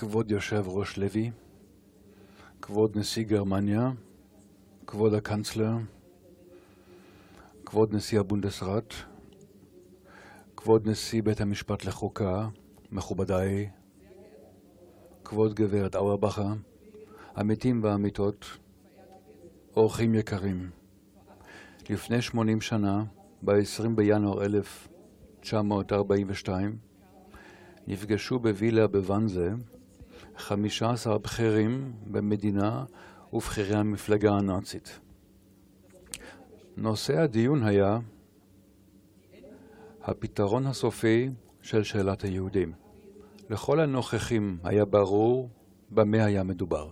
כבוד יושב ראש לוי, כבוד נשיא גרמניה, כבוד הקנצלר, כבוד נשיא הבונדסראט, כבוד נשיא בית המשפט לחוקה, מכובדיי, כבוד גברת אאורבכה, עמיתים ועמיתות, אורחים יקרים, לפני 80 שנה, ב-20 בינואר 1942, נפגשו בווילה בוואנזה 15 בכירים במדינה ובכירי המפלגה הנאצית. נושא הדיון היה הפתרון הסופי של שאלת היהודים. לכל הנוכחים היה ברור במה היה מדובר.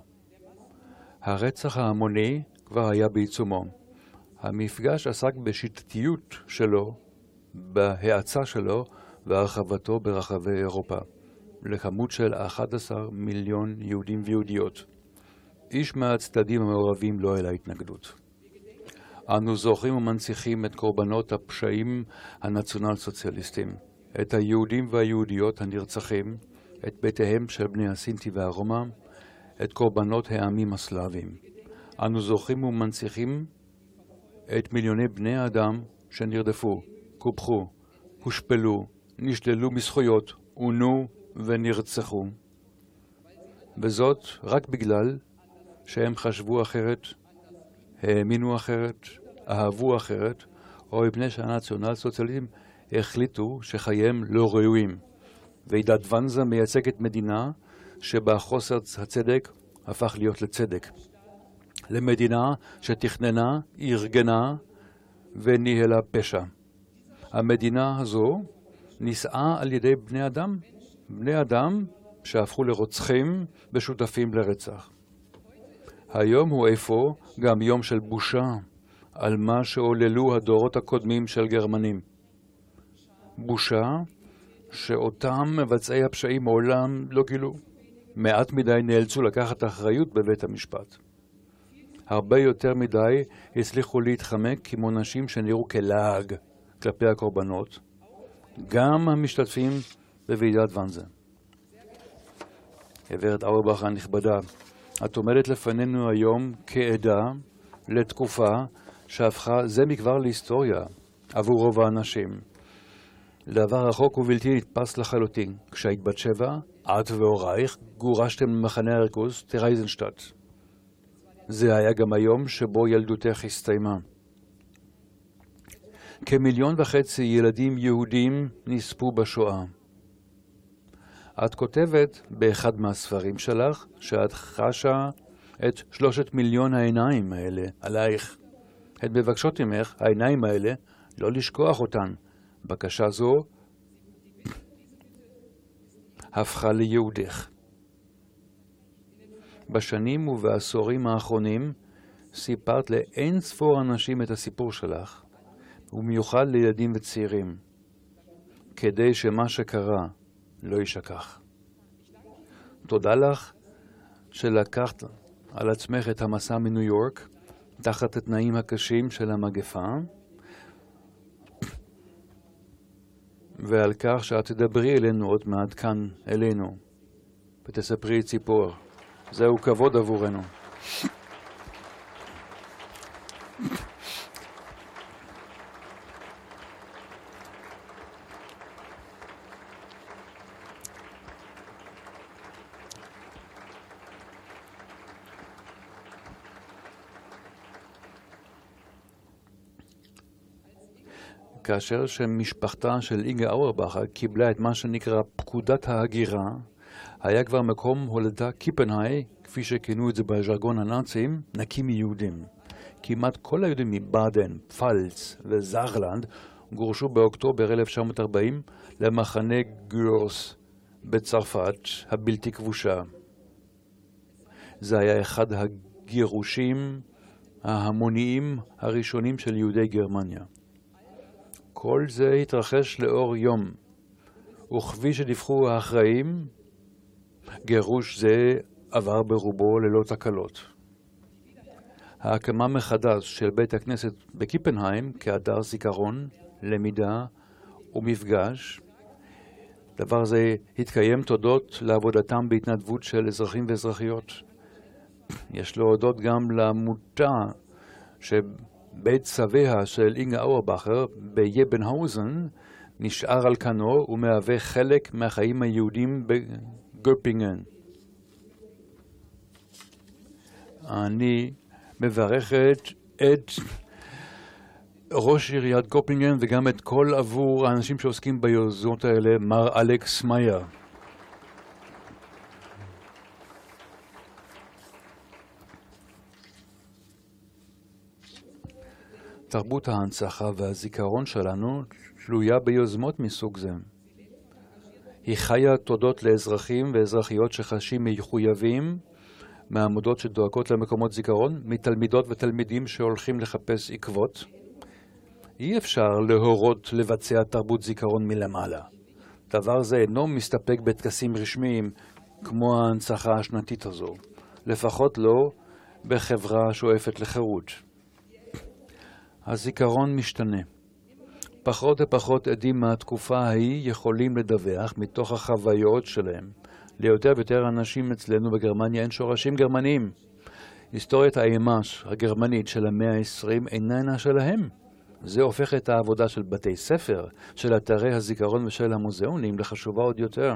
הרצח ההמוני כבר היה בעיצומו. המפגש עסק בשיטתיות שלו, בהאצה שלו והרחבתו ברחבי אירופה, לכמות של 11 מיליון יהודים ויהודיות. איש מהצדדים המעורבים לא העלה התנגדות. אנו זוכרים ומנציחים את קורבנות הפשעים הנציונל סוציאליסטים, את היהודים והיהודיות הנרצחים, את בתיהם של בני הסינטי והרומא, את קורבנות העמים הסלאביים. אנו זוכרים ומנציחים את מיליוני בני האדם שנרדפו, קופחו, הושפלו, נשללו מזכויות, עונו ונרצחו. וזאת רק בגלל שהם חשבו אחרת, האמינו אחרת, אהבו אחרת, או מפני שהנציונל סוציאליזם החליטו שחייהם לא ראויים. ועידת ואנזה מייצגת מדינה שבה חוסר הצדק הפך להיות לצדק. למדינה שתכננה, ארגנה וניהלה פשע. המדינה הזו נישאה על ידי בני אדם, בני אדם שהפכו לרוצחים ושותפים לרצח. היום הוא אפוא גם יום של בושה על מה שעוללו הדורות הקודמים של גרמנים. בושה שאותם מבצעי הפשעים מעולם לא גילו. מעט מדי נאלצו לקחת אחריות בבית המשפט. הרבה יותר מדי הצליחו להתחמק כמו נשים שנראו כלעג כלפי הקורבנות, גם המשתתפים בוועידת ואנזה. גברת אורבך הנכבדה, את עומדת לפנינו היום כעדה לתקופה שהפכה זה מכבר להיסטוריה עבור רוב האנשים. דבר רחוק ובלתי נתפס לחלוטין. כשהיית בת שבע, את והורייך גורשתם למחנה הריכוז טרייזנשטט. זה היה גם היום שבו ילדותך הסתיימה. כמיליון וחצי ילדים יהודים נספו בשואה. את כותבת באחד מהספרים שלך שאת חשה את שלושת מיליון העיניים האלה עלייך. הן מבקשות ממך, העיניים האלה, לא לשכוח אותן. בקשה זו הפכה ליהודך. בשנים ובעשורים האחרונים סיפרת לאין ספור אנשים את הסיפור שלך, ובמיוחד לילדים וצעירים, כדי שמה שקרה לא יישכח. תודה לך שלקחת על עצמך את המסע מניו יורק תחת התנאים הקשים של המגפה, ועל כך שאת תדברי אלינו עוד מעט כאן, אלינו, ותספרי ציפור. זהו כבוד עבורנו. כאשר שמשפחתה של איגה אורבכה קיבלה את מה שנקרא פקודת ההגירה, היה כבר מקום הולדה קיפנהי, כפי שכינו את זה בז'רגון הנאצים, נקי מיהודים. כמעט כל היהודים מבאדן, פלץ וזרלנד גורשו באוקטובר 1940 למחנה גרוס בצרפת הבלתי כבושה. זה היה אחד הגירושים ההמוניים הראשונים של יהודי גרמניה. כל זה התרחש לאור יום, וכפי שדיווחו האחראים, גירוש זה עבר ברובו ללא תקלות. ההקמה מחדש של בית הכנסת בקיפנהיים כאתר זיכרון, למידה ומפגש דבר זה התקיים תודות לעבודתם בהתנדבות של אזרחים ואזרחיות. יש להודות גם לעמותה שבית סביה של אינגה אורבכר ביבנהאוזן נשאר על כנו ומהווה חלק מהחיים היהודים בגופינגן. אני מברכת את ראש עיריית גופינגן וגם את כל עבור האנשים שעוסקים ביוזמות האלה, מר אלכס מאייר. תרבות ההנצחה והזיכרון שלנו תלויה ביוזמות מסוג זה. היא חיה תודות לאזרחים ואזרחיות שחשים מחויבים מעמודות שדואגות למקומות זיכרון, מתלמידות ותלמידים שהולכים לחפש עקבות. אי אפשר להורות לבצע תרבות זיכרון מלמעלה. דבר זה אינו מסתפק בטקסים רשמיים כמו ההנצחה השנתית הזו, לפחות לא בחברה שואפת לחירות. הזיכרון משתנה. פחות ופחות עדים מהתקופה ההיא יכולים לדווח מתוך החוויות שלהם. ליותר ויותר אנשים אצלנו בגרמניה אין שורשים גרמניים. היסטוריית האימש הגרמנית של המאה ה-20 איננה שלהם. זה הופך את העבודה של בתי ספר, של אתרי הזיכרון ושל המוזיאונים לחשובה עוד יותר.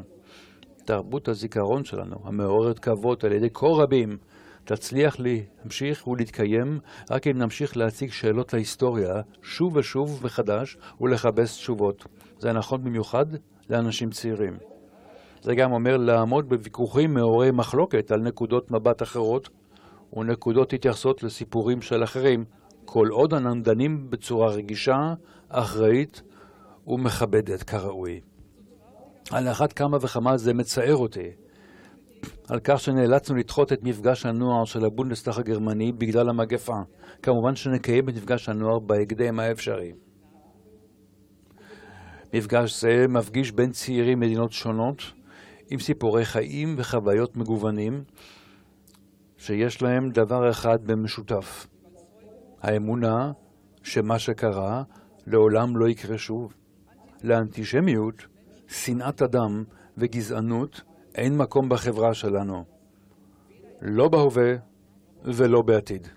תרבות הזיכרון שלנו, המעוררת כבוד על ידי כה רבים, תצליח להמשיך ולהתקיים רק אם נמשיך להציג שאלות להיסטוריה שוב ושוב מחדש ולכבס תשובות. זה נכון במיוחד לאנשים צעירים. זה גם אומר לעמוד בוויכוחים מעוררי מחלוקת על נקודות מבט אחרות ונקודות התייחסות לסיפורים של אחרים, כל עוד אנו דנים בצורה רגישה, אחראית ומכבדת כראוי. על אחת כמה וכמה זה מצער אותי, על כך שנאלצנו לדחות את מפגש הנוער של הבונדסטאח הגרמני בגלל המגפה. כמובן שנקיים את מפגש הנוער בהקדם האפשרי. מפגש זה מפגיש בין צעירים מדינות שונות עם סיפורי חיים וחוויות מגוונים שיש להם דבר אחד במשותף, האמונה שמה שקרה לעולם לא יקרה שוב. לאנטישמיות, שנאת אדם וגזענות אין מקום בחברה שלנו, לא בהווה ולא בעתיד.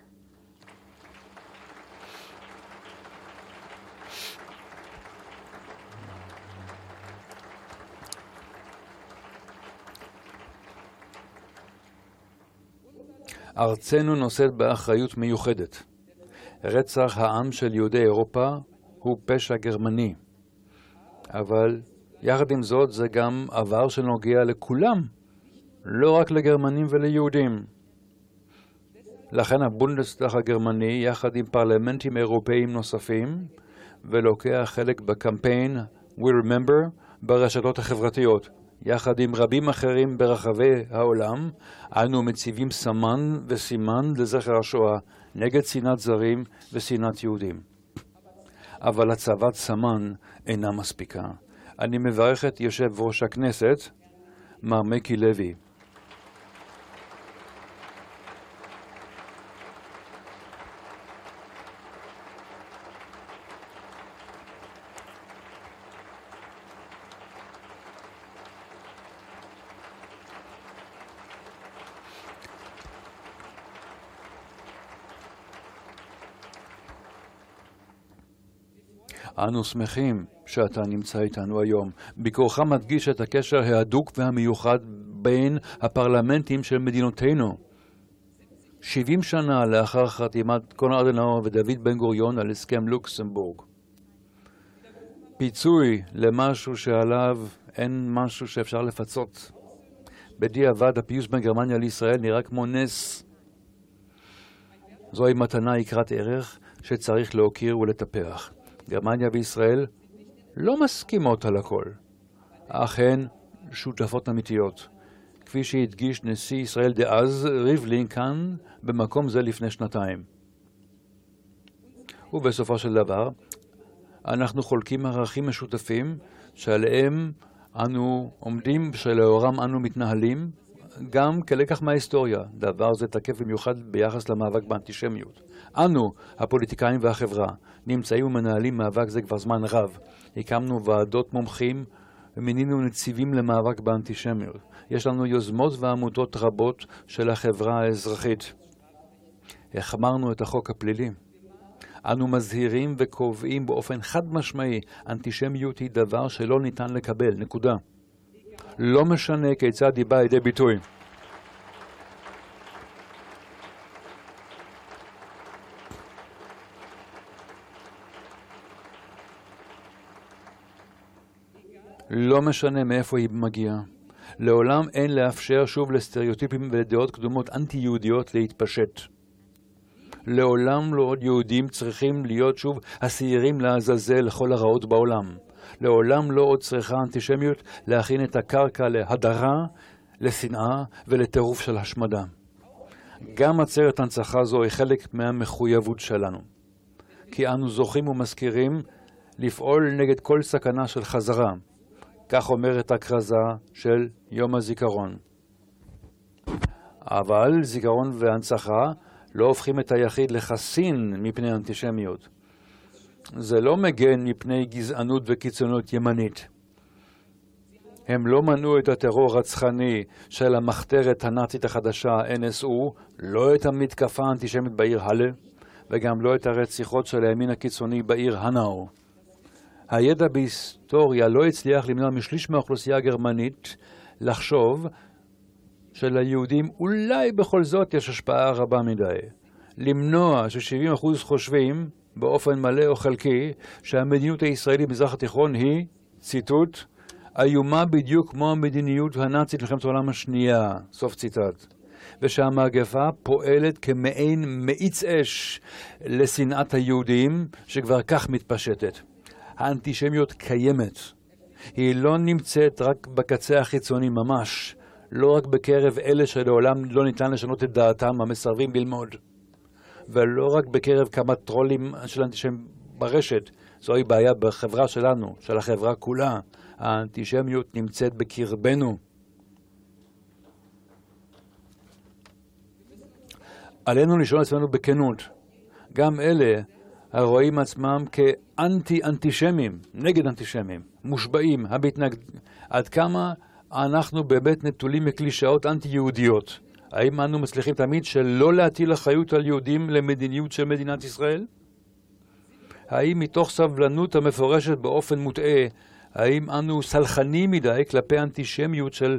ארצנו נושאת באחריות מיוחדת. רצח העם של יהודי אירופה הוא פשע גרמני, אבל יחד עם זאת זה גם עבר שנוגע לכולם, לא רק לגרמנים וליהודים. לכן הבונדסטאח הגרמני, יחד עם פרלמנטים אירופאיים נוספים, ולוקח חלק בקמפיין We Remember ברשתות החברתיות. יחד עם רבים אחרים ברחבי העולם, אנו מציבים סמן וסימן לזכר השואה נגד שנאת זרים ושנאת יהודים. אבל הצבת סמן אינה מספיקה. אני מברך את יושב ראש הכנסת, מר מיקי לוי. אנו שמחים שאתה נמצא איתנו היום. ביקורך מדגיש את הקשר ההדוק והמיוחד בין הפרלמנטים של מדינותינו. 70 שנה לאחר חתימת קונרד אדנאו ודוד בן גוריון על הסכם לוקסמבורג. פיצוי למשהו שעליו אין משהו שאפשר לפצות. בדיעבד הפיוס בין גרמניה לישראל נראה כמו נס. זוהי מתנה יקרת ערך שצריך להוקיר ולטפח. גרמניה וישראל לא מסכימות על הכל, אך הן שותפות אמיתיות, כפי שהדגיש נשיא ישראל דאז ריבלין כאן במקום זה לפני שנתיים. ובסופו של דבר, אנחנו חולקים ערכים משותפים שעליהם אנו עומדים, שלאורם אנו מתנהלים, גם כלקח מההיסטוריה. דבר זה תקף במיוחד ביחס למאבק באנטישמיות. אנו, הפוליטיקאים והחברה, נמצאים ומנהלים מאבק זה כבר זמן רב. הקמנו ועדות מומחים ומינינו נציבים למאבק באנטישמיות. יש לנו יוזמות ועמותות רבות של החברה האזרחית. החמרנו את החוק הפלילי. אנו מזהירים וקובעים באופן חד משמעי, אנטישמיות היא דבר שלא ניתן לקבל, נקודה. לא משנה כיצד היא באה לידי ביטוי. לא משנה מאיפה היא מגיעה. לעולם אין לאפשר שוב לסטריאוטיפים ולדעות קדומות אנטי-יהודיות להתפשט. לעולם לא עוד יהודים צריכים להיות שוב השעירים לעזאזל לכל הרעות בעולם. לעולם לא עוד צריכה אנטישמיות להכין את הקרקע להדרה, לשנאה ולטירוף של השמדה. גם עצרת הנצחה זו היא חלק מהמחויבות שלנו. כי אנו זוכים ומזכירים לפעול נגד כל סכנה של חזרה. כך אומרת הכרזה של יום הזיכרון. אבל זיכרון והנצחה לא הופכים את היחיד לחסין מפני אנטישמיות. זה לא מגן מפני גזענות וקיצונות ימנית. הם לא מנעו את הטרור הרצחני של המחתרת הנאצית החדשה, NSU, לא את המתקפה האנטישמית בעיר הלה, וגם לא את הרציחות של הימין הקיצוני בעיר הנאו. הידע בהיסטוריה לא הצליח למנוע משליש מהאוכלוסייה הגרמנית לחשוב שליהודים אולי בכל זאת יש השפעה רבה מדי. למנוע ש-70% חושבים באופן מלא או חלקי שהמדיניות הישראלית במזרח התיכון היא, ציטוט, איומה בדיוק כמו המדיניות הנאצית במלחמת העולם השנייה, סוף ציטט. ושהמגפה פועלת כמעין מאיץ אש לשנאת היהודים שכבר כך מתפשטת. האנטישמיות קיימת. היא לא נמצאת רק בקצה החיצוני ממש, לא רק בקרב אלה שלעולם לא ניתן לשנות את דעתם המסרבים ללמוד, ולא רק בקרב כמה טרולים של אנטישמים ברשת. זוהי בעיה בחברה שלנו, של החברה כולה. האנטישמיות נמצאת בקרבנו. עלינו לשאול עצמנו בכנות, גם אלה הרואים עצמם כאנטי-אנטישמים, נגד אנטישמים, מושבעים, המתנגד... עד כמה אנחנו באמת נטולים מקלישאות אנטי-יהודיות? האם אנו מצליחים תמיד שלא להטיל אחריות על יהודים למדיניות של מדינת ישראל? האם מתוך סבלנות המפורשת באופן מוטעה, האם אנו סלחנים מדי כלפי אנטישמיות של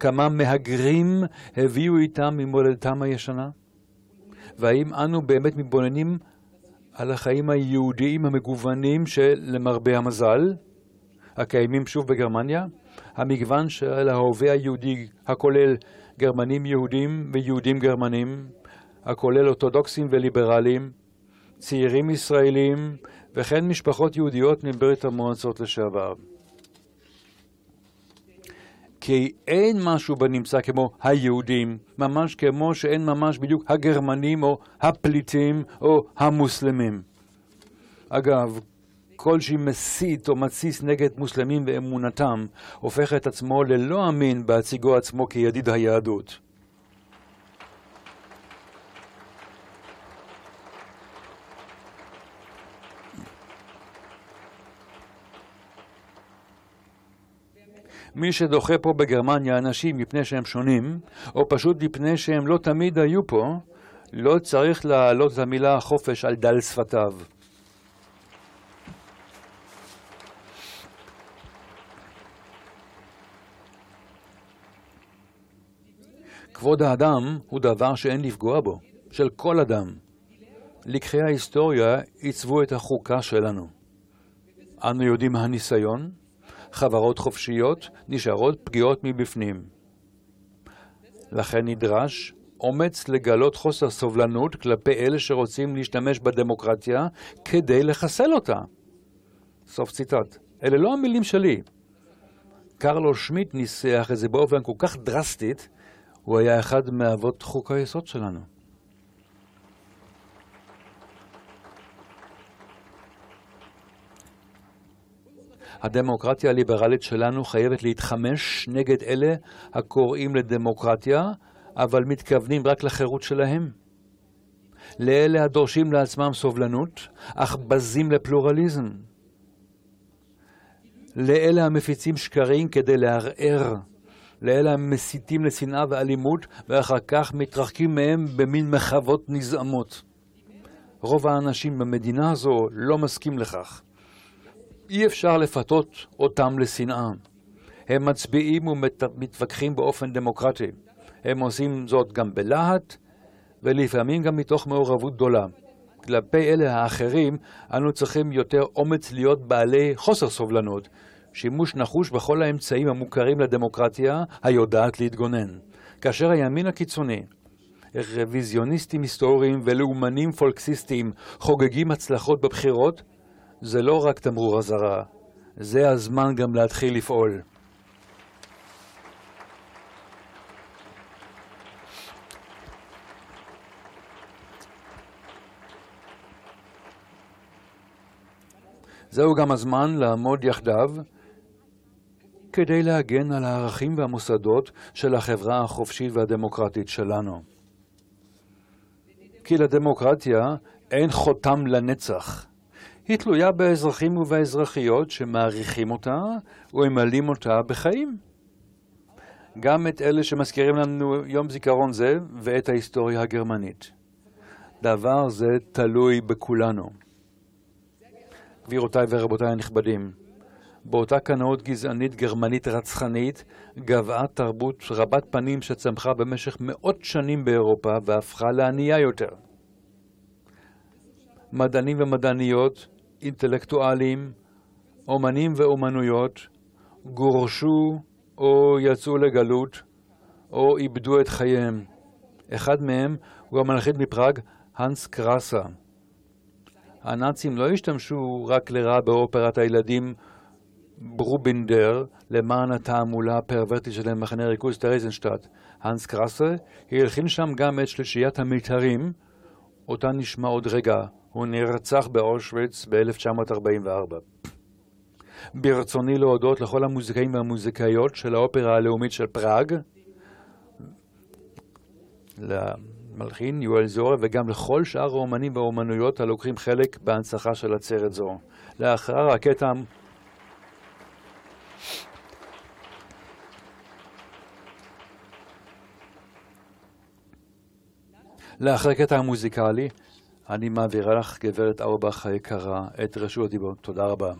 כמה מהגרים הביאו איתם ממולדתם הישנה? והאם אנו באמת מתבוננים על החיים היהודיים המגוונים שלמרבה המזל, הקיימים שוב בגרמניה, המגוון של ההווה היהודי הכולל גרמנים יהודים ויהודים גרמנים, הכולל אורתודוקסים וליברלים, צעירים ישראלים וכן משפחות יהודיות מברית המועצות לשעבר. כי אין משהו בנמצא כמו היהודים, ממש כמו שאין ממש בדיוק הגרמנים או הפליטים או המוסלמים. אגב, כל שמסית או מתסיס נגד מוסלמים ואמונתם, הופך את עצמו ללא אמין בהציגו עצמו כידיד היהדות. מי שדוחה פה בגרמניה אנשים מפני שהם שונים, או פשוט מפני שהם לא תמיד היו פה, לא צריך להעלות את המילה חופש על דל שפתיו. כבוד האדם הוא דבר שאין לפגוע בו, של כל אדם. לקחי ההיסטוריה עיצבו את החוקה שלנו. אנו יודעים מהניסיון, חברות חופשיות נשארות פגיעות מבפנים. לכן נדרש אומץ לגלות חוסר סובלנות כלפי אלה שרוצים להשתמש בדמוקרטיה כדי לחסל אותה. סוף ציטט. אלה לא המילים שלי. קרלו שמיט ניסח את זה באופן כל כך דרסטית, הוא היה אחד מאבות חוק היסוד שלנו. הדמוקרטיה הליברלית שלנו חייבת להתחמש נגד אלה הקוראים לדמוקרטיה, אבל מתכוונים רק לחירות שלהם. לאלה הדורשים לעצמם סובלנות, אך בזים לפלורליזם. לאלה המפיצים שקרים כדי לערער, לאלה המסיתים לשנאה ואלימות, ואחר כך מתרחקים מהם במין מחוות נזעמות. רוב האנשים במדינה הזו לא מסכים לכך. אי אפשר לפתות אותם לשנאה. הם מצביעים ומתווכחים באופן דמוקרטי. הם עושים זאת גם בלהט, ולפעמים גם מתוך מעורבות גדולה. כלפי אלה האחרים, אנו צריכים יותר אומץ להיות בעלי חוסר סובלנות, שימוש נחוש בכל האמצעים המוכרים לדמוקרטיה היודעת להתגונן. כאשר הימין הקיצוני, רוויזיוניסטים היסטוריים ולאומנים פולקסיסטיים חוגגים הצלחות בבחירות, זה לא רק תמרור אזהרה, זה הזמן גם להתחיל לפעול. זהו גם הזמן לעמוד יחדיו כדי להגן על הערכים והמוסדות של החברה החופשית והדמוקרטית שלנו. כי לדמוקרטיה אין חותם לנצח. היא תלויה באזרחים ובאזרחיות שמעריכים אותה וממלאים אותה בחיים. גם את אלה שמזכירים לנו יום זיכרון זה ואת ההיסטוריה הגרמנית. דבר זה תלוי בכולנו. גבירותיי ורבותיי הנכבדים, באותה קנאות גזענית גרמנית רצחנית גבעה תרבות רבת פנים שצמחה במשך מאות שנים באירופה והפכה לענייה יותר. מדענים ומדעניות, אינטלקטואלים, אומנים ואומניות גורשו או יצאו לגלות או איבדו את חייהם. אחד מהם הוא המלחין מפראג, הנס קרסה. הנאצים לא השתמשו רק לרעה באופרת הילדים ברונדיבר למען התעמולה הפרוורטית שלהם במחנה ריכוז טרייזנשטאט. האנס קרסה הלחין שם גם את שלישיית המיתרים, אותה נשמע עוד רגע. הוא נרצח באושוויץ ב-1944. ברצוני להודות לכל המוזיקאים והמוזיקאיות של האופרה הלאומית של פראג, למלחין יואל זוהר וגם לכל שאר האומנים והאומנויות הלוקחים חלק בהנצחה של עצרת זו. לאחר הקטע לאחר הקטע המוזיקלי, אני מעבירה לך, גברת אורבך היקרה, את רשות הדיבור. תודה רבה.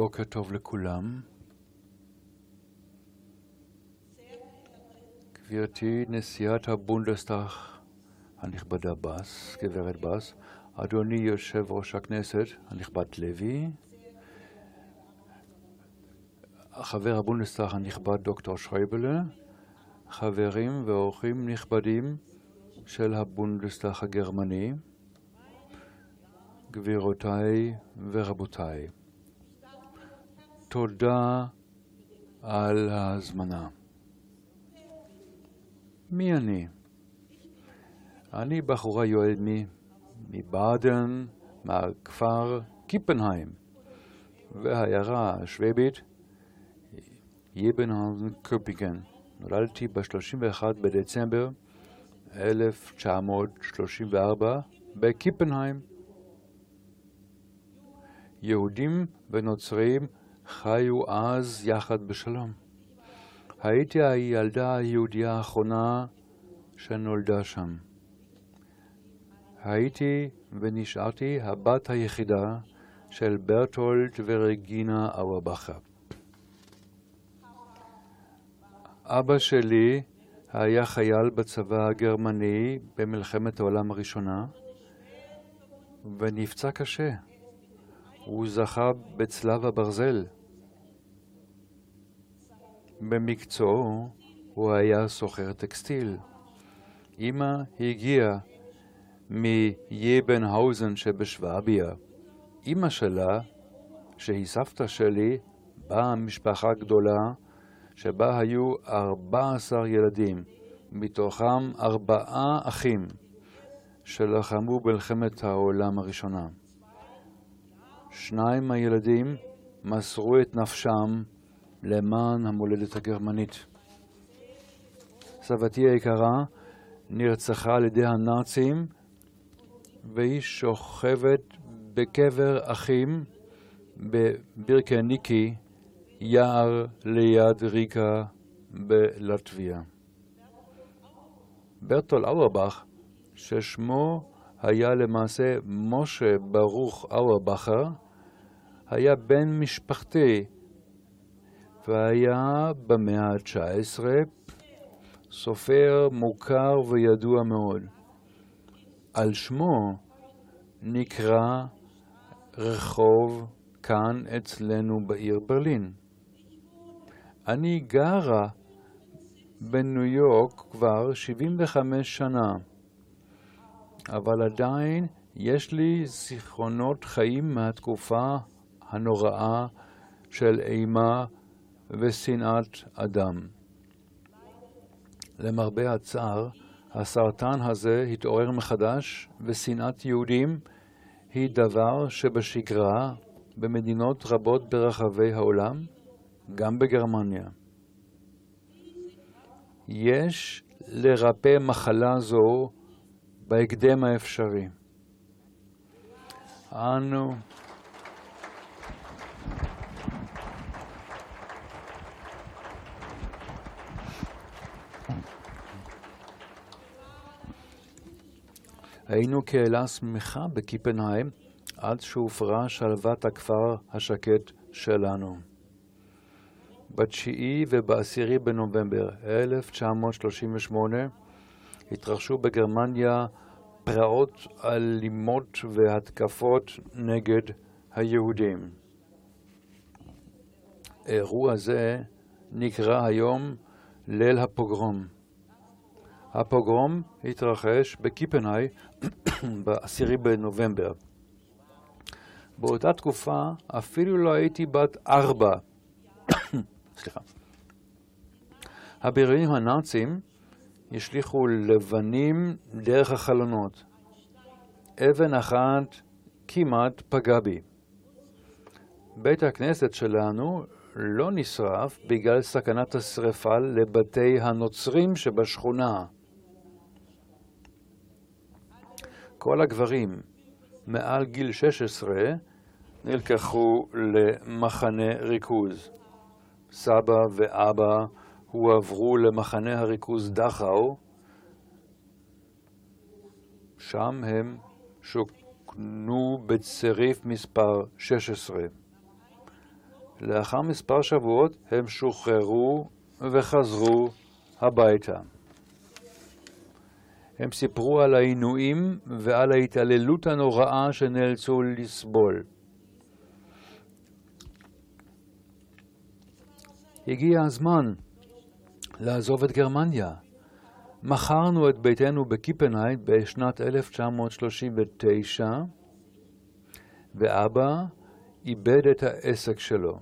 בוקר טוב לכולם. גברתי נשיאת הבונדסטאג הנכבדה בס, גברת בס, אדוני יושב ראש הכנסת הנכבד לוי, חבר הבונדסטאג הנכבד דוקטור שויבלה, חברים ואורחים נכבדים של הבונדסטאג הגרמני, גבירותיי ורבותיי, תודה על ההזמנה. מי אני? אני בחורה יועדמי מבאדן, מהכפר קיפנהיים, והעיירה השוודית יבנהאוזן קופיקן. נולדתי ב-31 בדצמבר 1934 בקיפנהיים. יהודים ונוצרים חיו אז יחד בשלום. הייתי הילדה היהודייה האחרונה שנולדה שם. הייתי ונשארתי הבת היחידה של ברטולד ורגינה אוורבכה. אבא שלי היה חייל בצבא הגרמני במלחמת העולם הראשונה ונפצע קשה. הוא זכה בצלב הברזל. במקצועו הוא היה סוחר טקסטיל. אמא הגיעה מיבנהאוזן שבשוואביה. אמא שלה, שהיא סבתא שלי, באה משפחה גדולה שבה היו 14 ילדים, מתוכם ארבעה אחים שלחמו במלחמת העולם הראשונה. שניים מהילדים מסרו את נפשם למען המולדת הגרמנית. סבתי היקרה נרצחה על ידי הנאצים והיא שוכבת בקבר אחים בבירקניקי, יער ליד ריקה בלטביה. ברטול אוורבך, ששמו היה למעשה משה ברוך אוורבכר, היה בן משפחתי והיה במאה ה-19 סופר מוכר וידוע מאוד. על שמו נקרא רחוב כאן אצלנו בעיר ברלין. אני גרה בניו יורק כבר 75 שנה, אבל עדיין יש לי זיכרונות חיים מהתקופה הנוראה של אימה ושנאת אדם. למרבה הצער, הסרטן הזה התעורר מחדש, ושנאת יהודים היא דבר שבשגרה במדינות רבות ברחבי העולם, גם בגרמניה. יש לרפא מחלה זו בהקדם האפשרי. אנו היינו קהילה שמחה בקיפנהיים עד שהופרה שלוות הכפר השקט שלנו. בתשיעי ובעשירי בנובמבר 1938 התרחשו בגרמניה פרעות אלימות והתקפות נגד היהודים. אירוע זה נקרא היום ליל הפוגרום. הפוגרום התרחש בקיפנהי ב-10 בנובמבר. באותה תקופה אפילו לא הייתי בת ארבע. סליחה. הבריונים הנאצים השליכו לבנים דרך החלונות. אבן אחת כמעט פגע בי. בית הכנסת שלנו לא נשרף בגלל סכנת השרפה לבתי הנוצרים שבשכונה. כל הגברים מעל גיל 16 נלקחו למחנה ריכוז. סבא ואבא הועברו למחנה הריכוז דכאו, שם הם שוכנו בצריף מספר 16. לאחר מספר שבועות הם שוחררו וחזרו הביתה. הם סיפרו על העינויים ועל ההתעללות הנוראה שנאלצו לסבול. הגיע הזמן לעזוב את גרמניה. מכרנו את ביתנו בקיפנייט בשנת 1939, ואבא איבד את העסק שלו.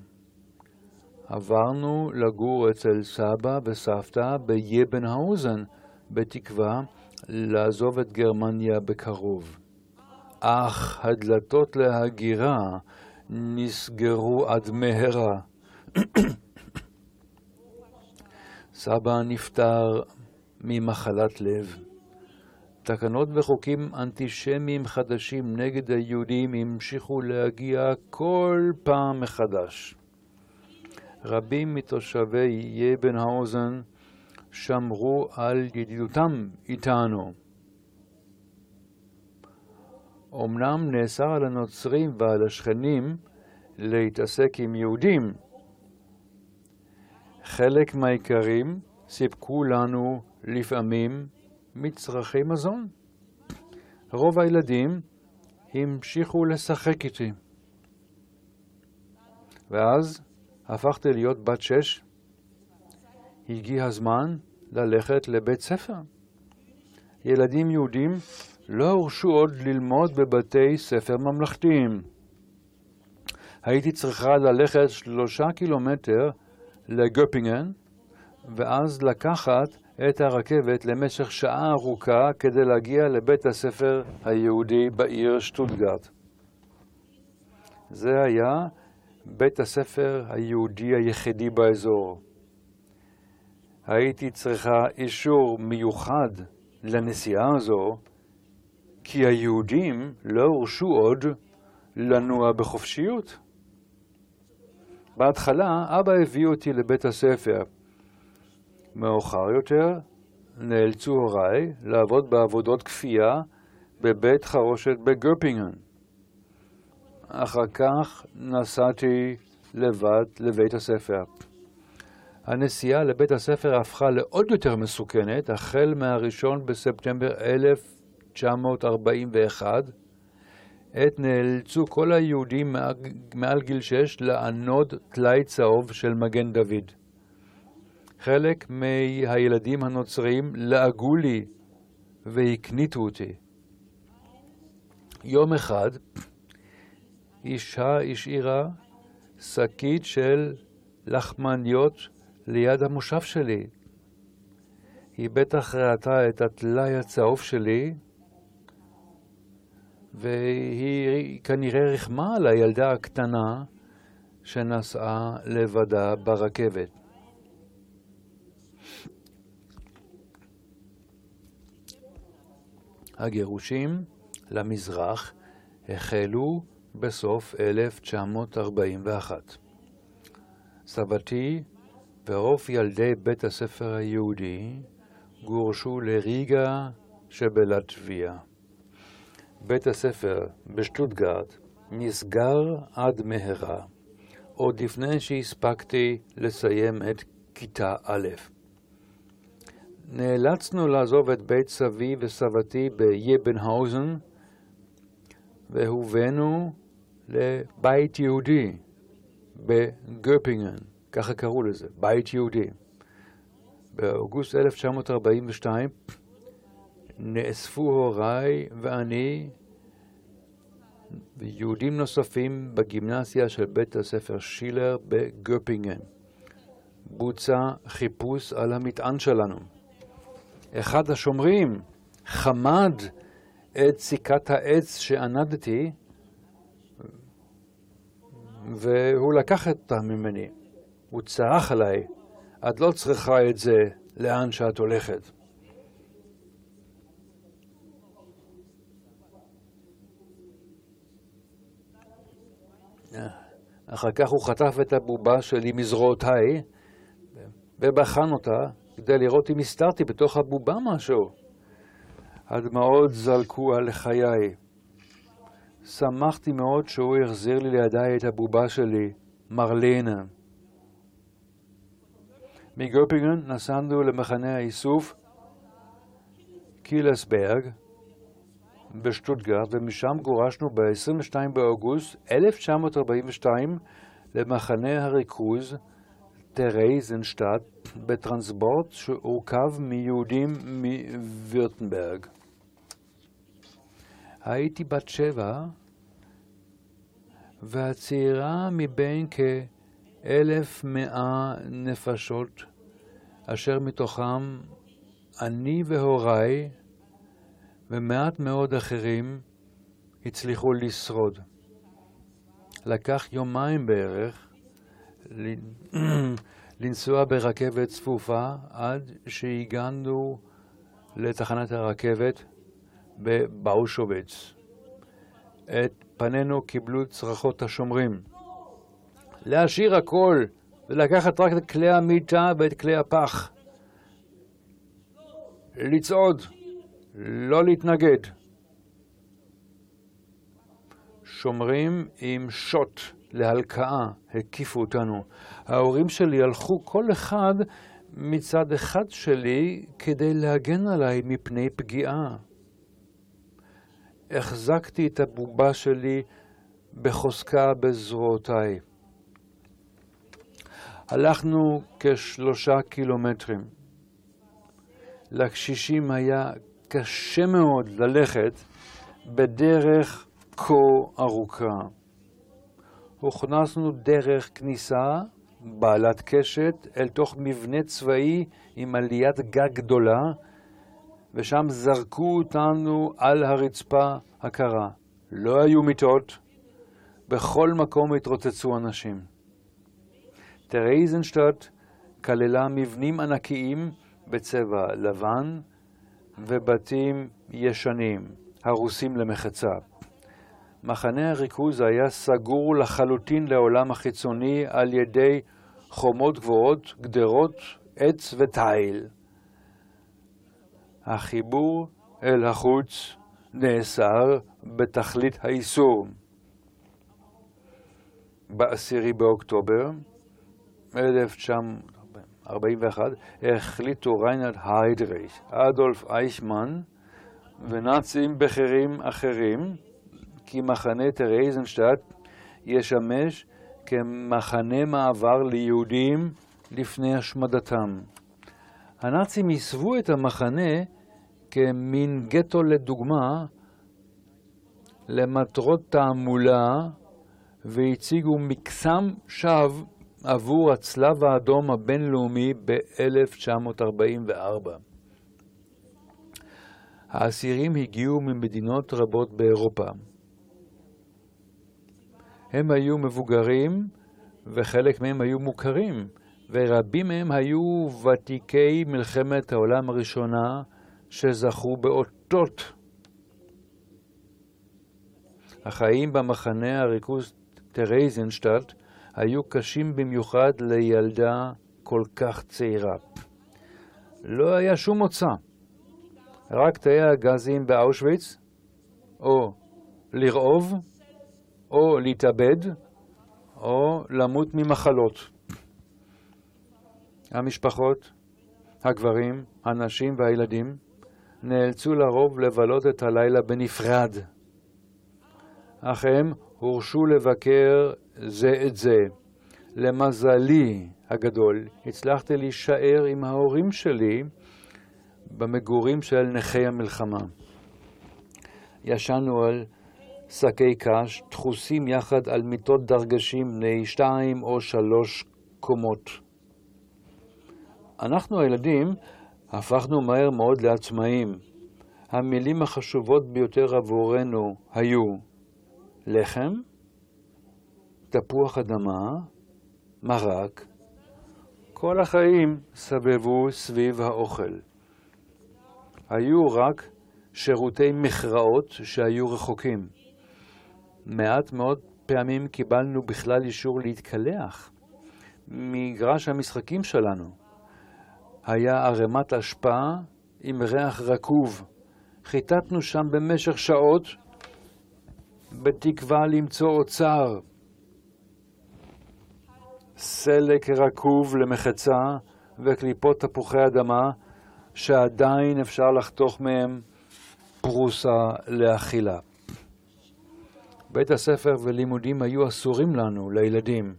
עברנו לגור אצל סבא וסבתא ביבנהאוזן, בתקווה לעזוב את גרמניה בקרוב. אך הדלתות להגירה נסגרו עד מהרה. סבא נפטר ממחלת לב. תקנות וחוקים אנטישמיים חדשים נגד היהודים המשיכו להגיע כל פעם מחדש. רבים מתושבי יבנהאוזן שמרו על ידידותם איתנו. אמנם נאסר על הנוצרים ועל השכנים להתעסק עם יהודים. חלק מהאיכרים סיפקו לנו לפעמים מצרכי מזון. רוב הילדים המשיכו לשחק איתי. ואז הפכתי להיות בת שש. הגיע הזמן ללכת לבית ספר. ילדים יהודים לא הורשו עוד ללמוד בבתי ספר ממלכתיים. הייתי צריכה ללכת שלושה קילומטר לגופינגן, ואז לקחת את הרכבת למשך שעה ארוכה כדי להגיע לבית הספר היהודי בעיר שטוטגרד. זה היה בית הספר היהודי היחידי באזור. הייתי צריכה אישור מיוחד לנסיעה הזו, כי היהודים לא הורשו עוד לנוע בחופשיות. בהתחלה אבא הביא אותי לבית הספר. מאוחר יותר נאלצו הוריי לעבוד בעבודות כפייה בבית חרושת בגרפינגן. אחר כך נסעתי לבד לבית הספר. הנסיעה לבית הספר הפכה לעוד יותר מסוכנת החל מה-1 בספטמבר 1941, עת נאלצו כל היהודים מעל גיל 6 לענוד טלאי צהוב של מגן דוד. חלק מהילדים הנוצרים לעגו לי והקניטו אותי. יום אחד אישה השאירה שקית של לחמניות ליד המושב שלי. היא בטח ראתה את הטלאי הצהוב שלי, והיא כנראה ריחמה על הילדה הקטנה שנסעה לבדה ברכבת. הגירושים למזרח החלו בסוף 1941. סבתי ורוב ילדי בית הספר היהודי גורשו לריגה שבלטביה. בית הספר בשטוטגרד נסגר עד מהרה, עוד לפני שהספקתי לסיים את כיתה א'. נאלצנו לעזוב את בית סבי וסבתי ביבנהאוזן והובאנו לבית יהודי בגופינגן. ככה קראו לזה, בית יהודי. באוגוסט 1942 נאספו הוריי ואני ויהודים נוספים בגימנסיה של בית הספר שילר בגופינגן. בוצע חיפוש על המטען שלנו. אחד השומרים חמד את סיכת העץ שענדתי, והוא לקח אותה ממני. הוא צרח עליי, את לא צריכה את זה לאן שאת הולכת. אחר כך הוא חטף את הבובה שלי מזרועותיי ובחן אותה כדי לראות אם הסתרתי בתוך הבובה משהו. הדמעות זלקו על חיי. שמחתי מאוד שהוא החזיר לי לידיי את הבובה שלי מרלינה. מגופינגן נסענו למחנה האיסוף קילסברג בשטוטגרד, ומשם גורשנו ב-22 באוגוסט 1942 למחנה הריכוז טרייזנשטאט בטרנספורט שהורכב מיהודים מווירטנברג. הייתי בת שבע והצעירה מבין כ... 1,100 נפשות, אשר מתוכם אני והוריי ומעט מאוד אחרים הצליחו לשרוד. לקח יומיים בערך לנסוע ברכבת צפופה עד שהגענו לתחנת הרכבת בבאושוביץ. את פנינו קיבלו צרחות השומרים. להשאיר הכל ולקחת רק את כלי המיטה ואת כלי הפח. לצעוד, לא להתנגד. שומרים עם שוט להלקאה הקיפו אותנו. ההורים שלי הלכו כל אחד מצד אחד שלי כדי להגן עליי מפני פגיעה. החזקתי את הבובה שלי בחוזקה בזרועותיי. הלכנו כשלושה קילומטרים. לקשישים היה קשה מאוד ללכת בדרך כה ארוכה. הוכנסנו דרך כניסה בעלת קשת אל תוך מבנה צבאי עם עליית גג גדולה, ושם זרקו אותנו על הרצפה הקרה. לא היו מיטות, בכל מקום התרוצצו אנשים. טרייזנשטאט כללה מבנים ענקיים בצבע לבן ובתים ישנים, הרוסים למחצה. מחנה הריכוז היה סגור לחלוטין לעולם החיצוני על ידי חומות גבוהות, גדרות, עץ ותיל. החיבור אל החוץ נאסר בתכלית האיסור. ב-10 באוקטובר 1941 החליטו ריינרד היידריך, אדולף אייכמן ונאצים בכירים אחרים כי מחנה טרייזנשטט ישמש כמחנה מעבר ליהודים לפני השמדתם. הנאצים הסבו את המחנה כמין גטו לדוגמה למטרות תעמולה והציגו מקסם שווא עבור הצלב האדום הבינלאומי ב-1944. האסירים הגיעו ממדינות רבות באירופה. הם היו מבוגרים וחלק מהם היו מוכרים, ורבים מהם היו ותיקי מלחמת העולם הראשונה שזכו באותות. החיים במחנה הריכוז טרייזנשטט היו קשים במיוחד לילדה כל כך צעירה. לא היה שום מוצא, רק תאי הגזים באושוויץ, או לרעוב, או להתאבד, או למות ממחלות. המשפחות, הגברים, הנשים והילדים נאלצו לרוב לבלות את הלילה בנפרד, אך הם הורשו לבקר זה את זה. למזלי הגדול, הצלחתי להישאר עם ההורים שלי במגורים של נכי המלחמה. ישנו על שקי קש, דחוסים יחד על מיטות דרגשים בני שתיים או שלוש קומות. אנחנו הילדים הפכנו מהר מאוד לעצמאים. המילים החשובות ביותר עבורנו היו לחם, תפוח אדמה, מרק. כל החיים סבבו סביב האוכל. היו רק שירותי מכרעות שהיו רחוקים. מעט מאוד פעמים קיבלנו בכלל אישור להתקלח. מגרש המשחקים שלנו היה ערימת אשפה עם ריח רקוב. חיטטנו שם במשך שעות בתקווה למצוא אוצר. סלק רקוב למחצה וקליפות תפוחי אדמה שעדיין אפשר לחתוך מהם פרוסה לאכילה. בית הספר ולימודים היו אסורים לנו, לילדים.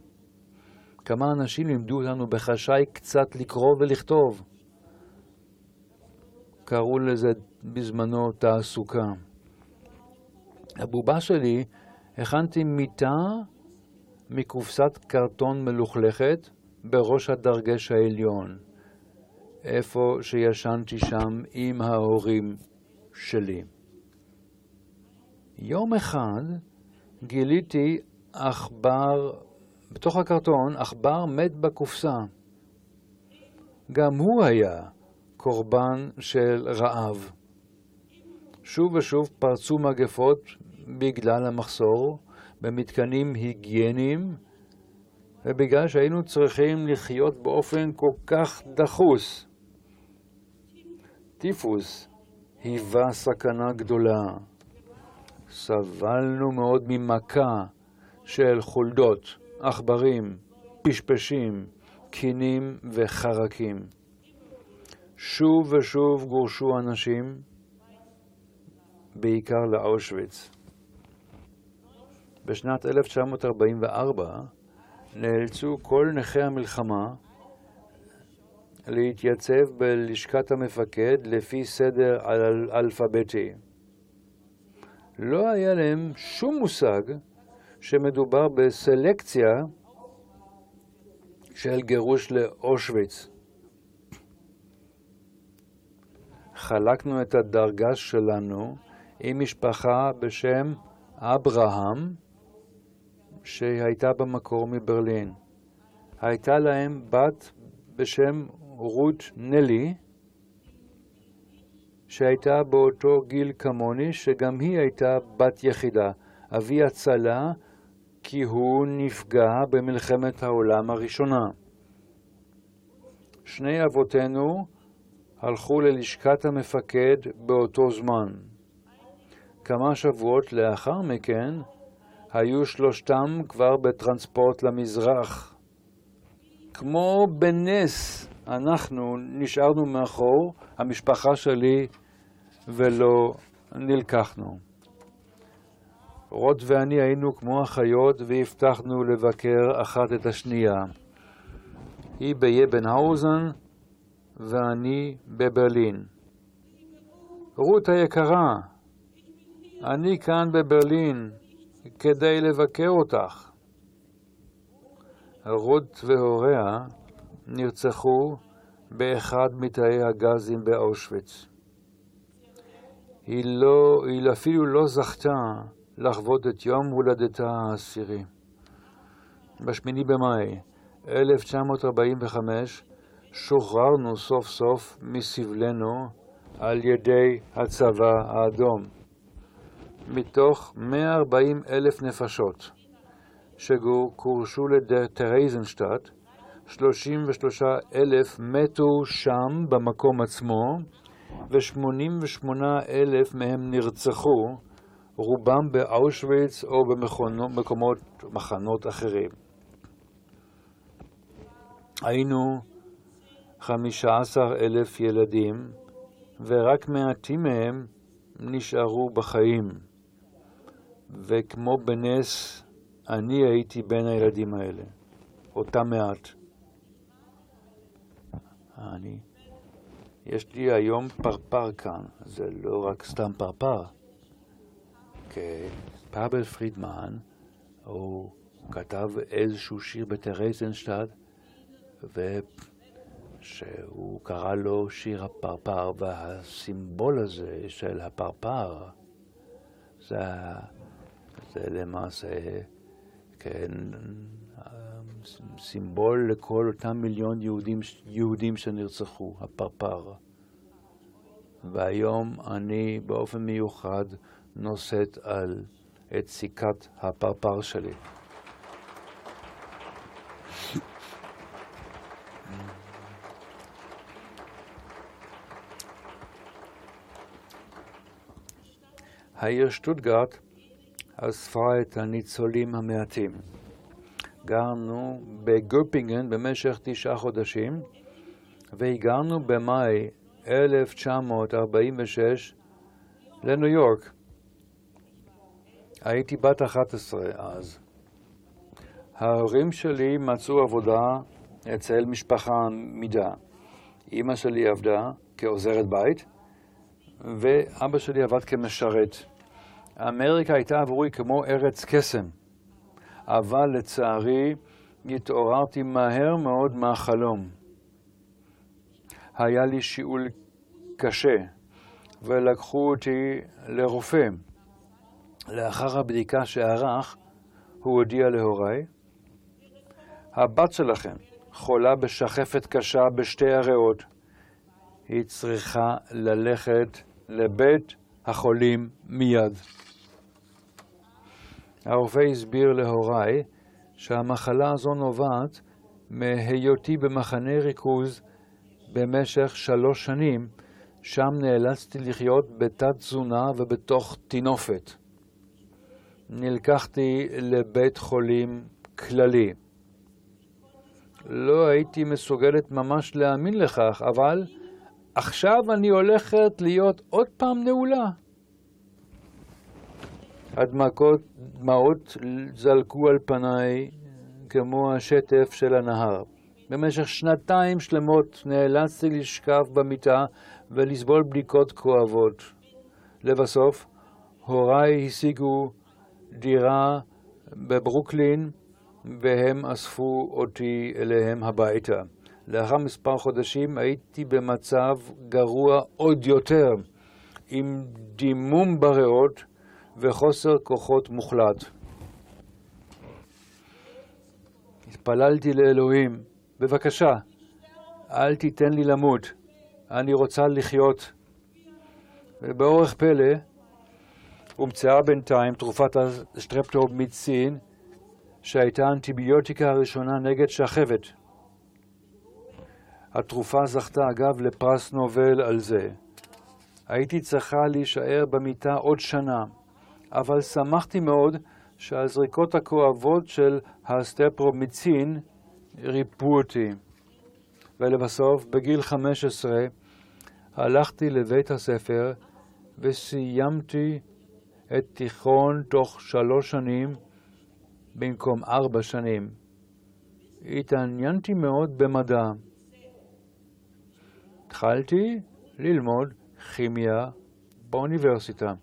כמה אנשים לימדו אותנו בחשאי קצת לקרוא ולכתוב. קראו לזה בזמנו תעסוקה. הבובה שלי, הכנתי מיטה מקופסת קרטון מלוכלכת בראש הדרגש העליון, איפה שישנתי שם עם ההורים שלי. יום אחד גיליתי עכבר, בתוך הקרטון, עכבר מת בקופסה. גם הוא היה קורבן של רעב. שוב ושוב פרצו מגפות בגלל המחסור במתקנים היגייניים ובגלל שהיינו צריכים לחיות באופן כל כך דחוס. טיפוס היווה סכנה גדולה. סבלנו מאוד ממכה של חולדות, עכברים, פשפשים, קינים וחרקים. שוב ושוב גורשו אנשים, בעיקר לאושוויץ. בשנת 1944 נאלצו כל נכי המלחמה להתייצב בלשכת המפקד לפי סדר אלפביתי. לא היה להם שום מושג שמדובר בסלקציה של גירוש לאושוויץ. חלקנו את הדרגה שלנו עם משפחה בשם אברהם, שהייתה במקור מברלין. הייתה להם בת בשם רות נלי, שהייתה באותו גיל כמוני, שגם היא הייתה בת יחידה. אבי הצלה כי הוא נפגע במלחמת העולם הראשונה. שני אבותינו הלכו ללשכת המפקד באותו זמן. כמה שבועות לאחר מכן היו שלושתם כבר בטרנספורט למזרח. כמו בנס אנחנו נשארנו מאחור, המשפחה שלי, ולא נלקחנו. רוט ואני היינו כמו אחיות והבטחנו לבקר אחת את השנייה. היא ביבנהאוזן ואני בברלין. רות היקרה, אני כאן בברלין כדי לבקר אותך. רות והוריה נרצחו באחד מתאי הגזים באושוויץ. היא, לא, היא אפילו לא זכתה לחוות את יום הולדתה העשירי. ב-8 במאי 1945 שוחררנו סוף סוף מסבלנו על ידי הצבא האדום. מתוך 140 אלף נפשות שגורשו לטרייזנשטט, 33 אלף מתו שם במקום עצמו, ו-88 אלף מהם נרצחו, רובם באושוויץ או במקומות, מחנות אחרים. היינו 15 אלף ילדים, ורק מעטים מהם נשארו בחיים. וכמו בנס, אני הייתי בין הילדים האלה, אותם מעט. אני, יש לי היום פרפר כאן, זה לא רק סתם פרפר. כן, פאבל פרידמן, הוא כתב איזשהו שיר בטרייזנשטד, ושהוא קרא לו שיר הפרפר, והסימבול הזה של הפרפר, זה, זה למעשה, כן, סימבול לכל אותם מיליון יהודים, יהודים שנרצחו, הפרפר. והיום אני באופן מיוחד נושאת על את סיכת הפרפר שלי. העיר שטוטגרד אספה את הניצולים המעטים. גרנו בגופינגן במשך תשעה חודשים, והגענו במאי 1946 לניו יורק. הייתי בת 11 אז. ההורים שלי מצאו עבודה אצל משפחה מידה. אימא שלי עבדה כעוזרת בית, ואבא שלי עבד כמשרת. אמריקה הייתה עבורי כמו ארץ קסם, אבל לצערי התעוררתי מהר מאוד מהחלום. היה לי שיעול קשה, ולקחו אותי לרופא. לאחר הבדיקה שערך, הוא הודיע להוריי, הבת שלכם חולה בשחפת קשה בשתי הריאות. היא צריכה ללכת לבית החולים מיד. הרופא הסביר להוריי שהמחלה הזו נובעת מהיותי במחנה ריכוז במשך שלוש שנים, שם נאלצתי לחיות בתת-תזונה ובתוך טינופת. נלקחתי לבית חולים כללי. לא הייתי מסוגלת ממש להאמין לכך, אבל עכשיו אני הולכת להיות עוד פעם נעולה. הדמעות דמעות זלקו על פניי כמו השטף של הנהר. במשך שנתיים שלמות נאלצתי לשכב במיטה ולסבול בדיקות כואבות. לבסוף, הוריי השיגו דירה בברוקלין והם אספו אותי אליהם הביתה. לאחר מספר חודשים הייתי במצב גרוע עוד יותר, עם דימום בריאות וחוסר כוחות מוחלט. התפללתי לאלוהים, בבקשה, אל תיתן לי למות, אני רוצה לחיות. ובאורך פלא הומצאה בינתיים תרופת הסטרפטומיצין, שהייתה האנטיביוטיקה הראשונה נגד שחבת. התרופה זכתה אגב לפרס נובל על זה. הייתי צריכה להישאר במיטה עוד שנה, אבל שמחתי מאוד שהזריקות הכואבות של הסטפרומיצין ריפו אותי. ולבסוף, בגיל 15, הלכתי לבית הספר וסיימתי את תיכון תוך שלוש שנים במקום ארבע שנים. התעניינתי מאוד במדע. התחלתי ללמוד כימיה באוניברסיטה.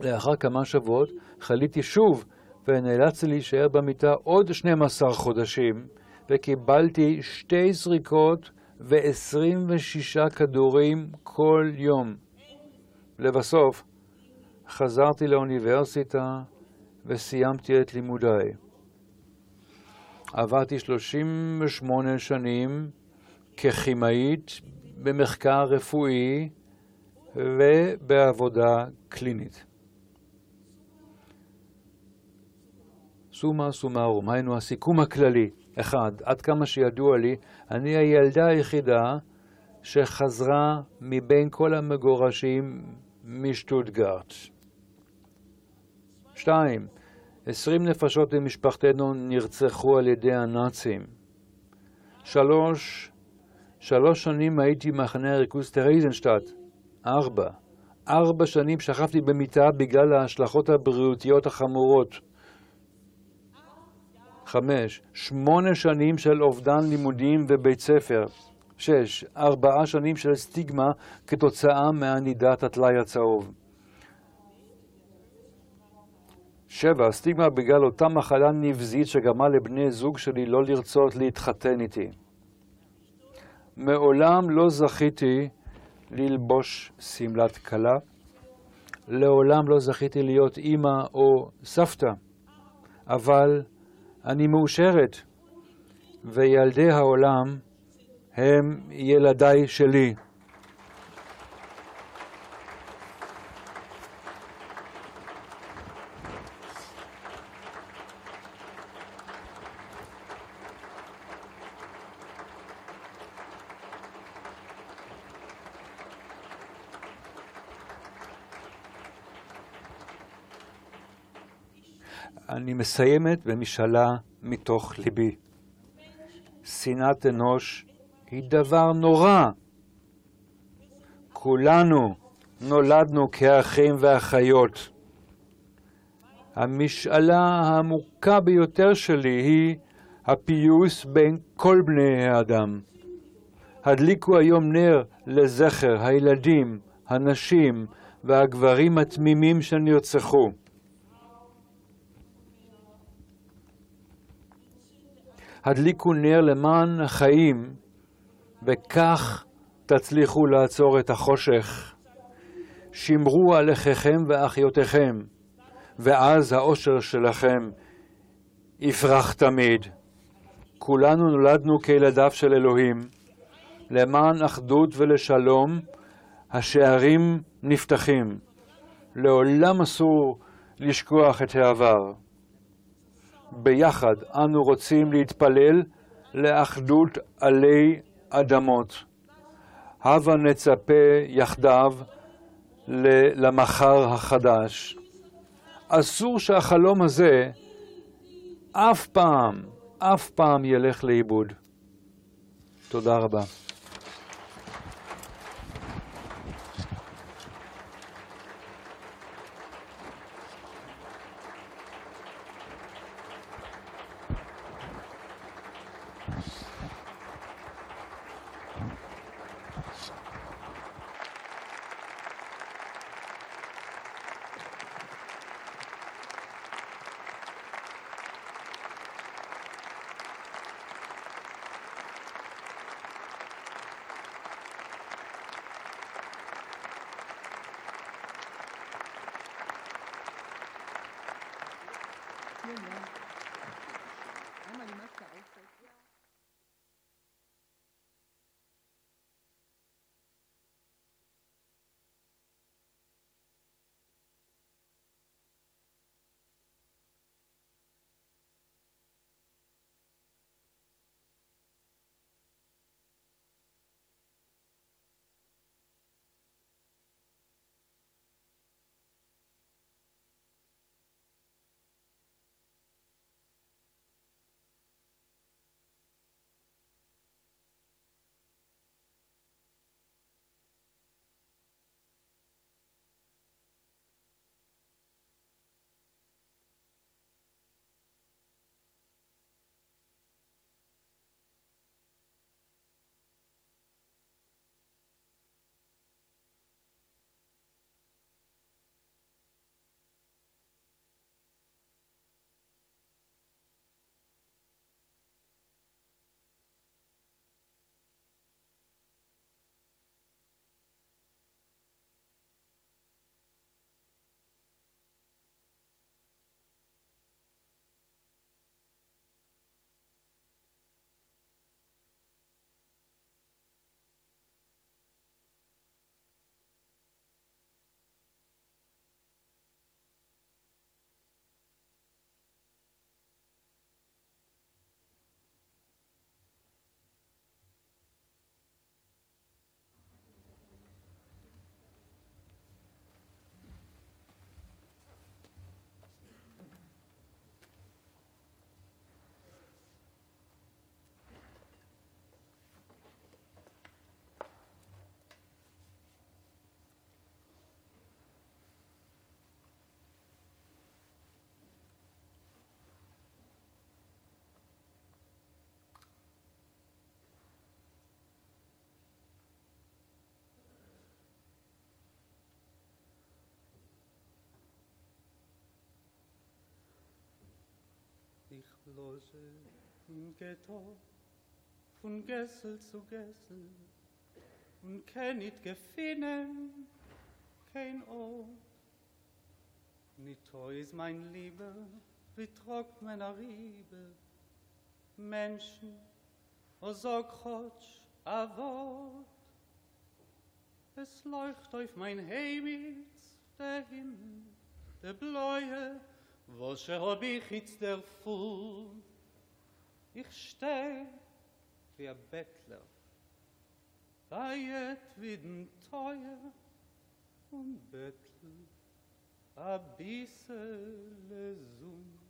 לאחר כמה שבועות חליתי שוב ונאלצתי להישאר במיטה עוד 12 חודשים וקיבלתי שתי זריקות ו-26 כדורים כל יום. לבסוף, חזרתי לאוניברסיטה וסיימתי את לימודיי. עברתי 38 שנים ככימאית במחקר רפואי ובעבודה קלינית. summa summarum, היינו הסיכום הכללי. אחד, עד כמה שידוע לי, אני הילדה היחידה שחזרה מבין כל המגורשים משטוטגרט. שתיים, עשרים נפשות במשפחתנו נרצחו על ידי הנאצים. שלוש, שלוש שנים הייתי במחנה הריכוז טרייזנשטט. ארבע, ארבע שנים שכבתי במיטה בגלל ההשלכות הבריאותיות החמורות. חמש, שמונה שנים של אובדן לימודים ובית ספר. שש, ארבעה שנים של סטיגמה כתוצאה מענידת הטלאי הצהוב. שבע, סטיגמה בגלל אותה מחלה נבזית שגרמה לבני זוג שלי לא לרצות להתחתן איתי. מעולם לא זכיתי ללבוש שמלת כלה, לעולם לא זכיתי להיות אימא או סבתא, אבל אני מאושרת, וילדי העולם הם ילדיי שלי. מסיימת במשאלה מתוך ליבי. שנאת אנוש היא דבר נורא. כולנו נולדנו כאחים ואחיות. המשאלה העמוקה ביותר שלי היא הפיוס בין כל בני האדם. הדליקו היום נר לזכר הילדים, הנשים והגברים התמימים שנרצחו. הדליקו נר למען החיים, וכך תצליחו לעצור את החושך. שמרו על אחיכם ואחיותיכם, ואז האושר שלכם יפרח תמיד. כולנו נולדנו כילדיו של אלוהים. למען אחדות ולשלום השערים נפתחים. לעולם אסור לשכוח את העבר. ביחד אנו רוצים להתפלל לאחדות עלי אדמות. הבה נצפה יחדיו למחר החדש. אסור שהחלום הזה אף פעם, אף פעם ילך לאיבוד. תודה רבה. Vielen Dank. Ich lose im Ghetto von Gessel zu Gessel und kenn nit gefinnen kein Ort. Nit is mein Liebe, wie trock meiner Riebe, Menschen, o so krotsch a Wort. Es leucht auf mein Heimitz, der Himmel, der Bläue, wo sche hob ich jetzt der Fuhl. Ich steh wie a Bettler, Bayet wie den Teuer und Bettel, a bissele Sohn.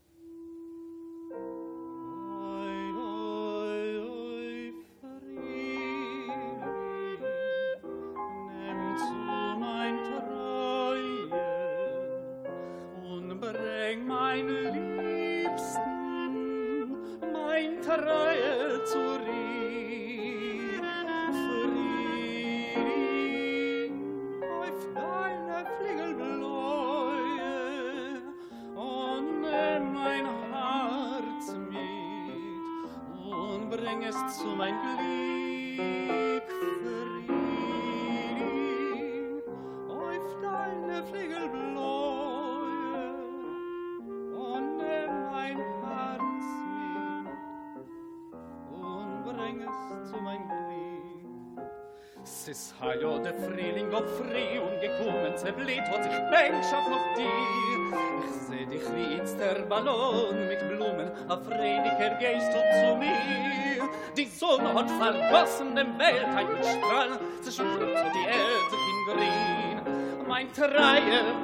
Zerblit hat sich Menschheit noch dir. Ich seh dich wie ins der Ballon mit Blumen, a Friediker gehst du zu mir. Die Sonne hat vergossen dem Welt ein Strahl, sie schwirrt zu die Erde in Grün. Mein Treier,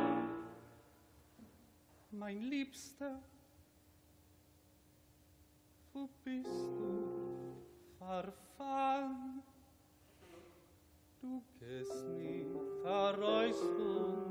mein Liebster, wo bist du verfallen? du gehst nicht, אַ רייסטע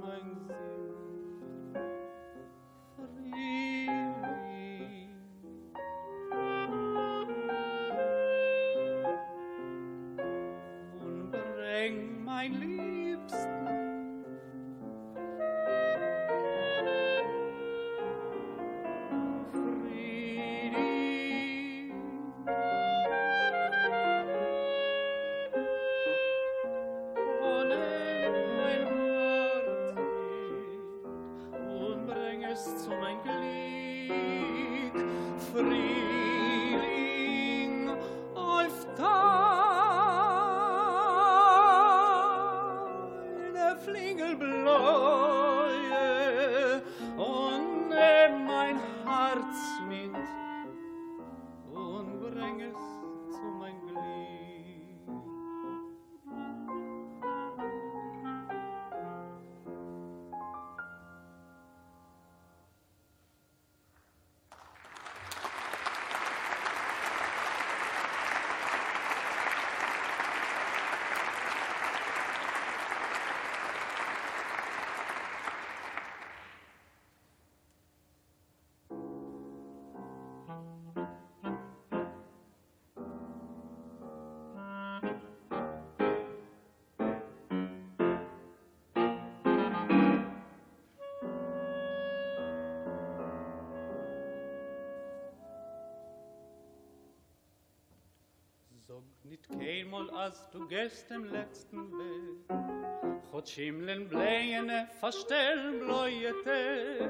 Sog nit keinmal as du gest im letzten Weg. Chot schimlen bläjene verstellen bläujete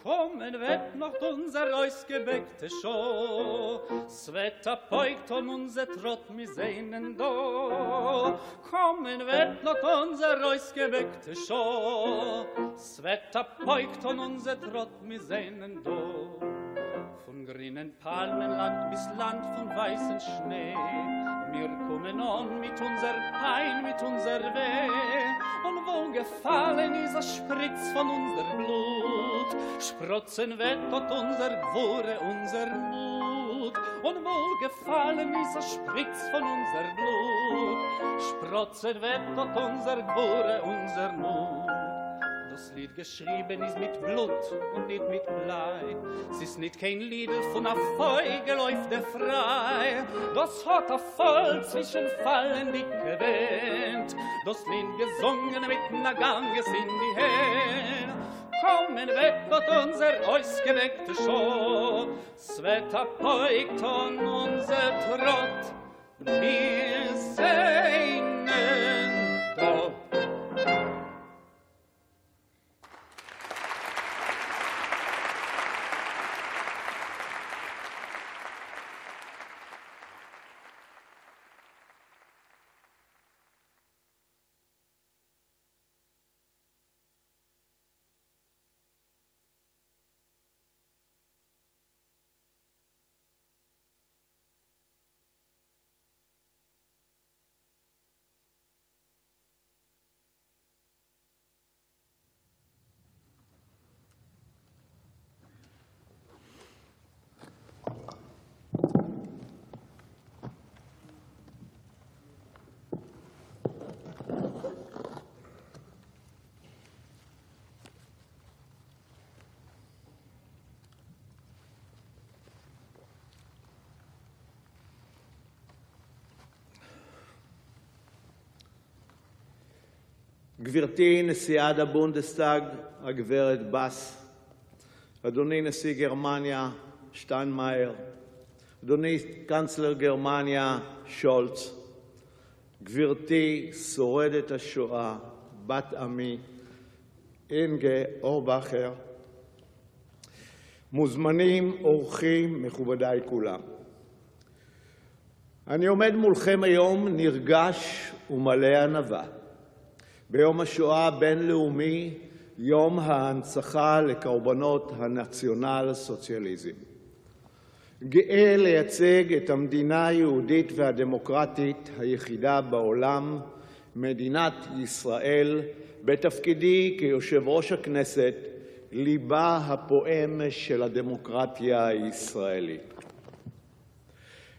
Kommen wird noch unser ausgeweckte Show Sveta poigt on unser Trott mi seinen do Kommen wird noch unser ausgeweckte Show Sveta poigt on unser Trott mi seinen do grünen Palmenland bis Land von weißen Schnee. Wir kommen on mit unser Pein, mit unser Weh. Und wo gefallen ist ein Spritz von unser Blut Sprotzen wettert unser Gwure, unser Mut. Und wo gefallen ist ein Spritz von unser Blut Sprotzen wettert unser Gwure, unser Mut Das Lied geschrieben ist mit Blut und nicht mit Blei. Es ist nicht kein Lied von einer Feige läuft der frei. Das hat er voll zwischen Fallen nicht gewähnt. Das Lied gesungen mit einer Ganges in die Hände. Kommen weg wird unser ausgeweckte Show. Es wird erpeugt und unser Trott. Wir sehnen גברתי נשיאת הבונדסטאג הגברת בס, אדוני נשיא גרמניה שטיינמאייר, אדוני קנצלר גרמניה שולץ, גברתי שורדת השואה, בת עמי, אינגה אורבכר, מוזמנים, אורחים, מכובדיי כולם. אני עומד מולכם היום נרגש ומלא ענווה ביום השואה הבין-לאומי, יום ההנצחה לקורבנות הנציונל-סוציאליזם. גאה לייצג את המדינה היהודית והדמוקרטית היחידה בעולם, מדינת ישראל, בתפקידי כיושב-ראש הכנסת, ליבה הפועם של הדמוקרטיה הישראלית.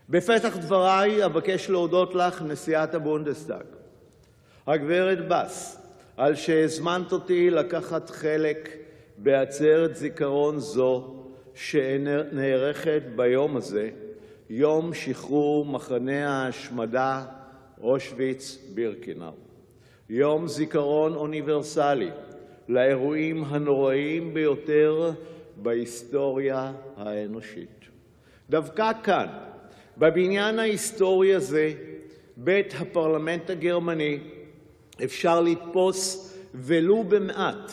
בפתח דבריי אבקש להודות לך, נשיאת הבונדסטאג, הגברת בס, על שהזמנת אותי לקחת חלק בעצרת זיכרון זו שנערכת ביום הזה, יום שחרור מחנה ההשמדה אושוויץ-בירקנאו, יום זיכרון אוניברסלי לאירועים הנוראיים ביותר בהיסטוריה האנושית. דווקא כאן, בבניין ההיסטורי הזה, בית הפרלמנט הגרמני, אפשר לתפוס ולו במעט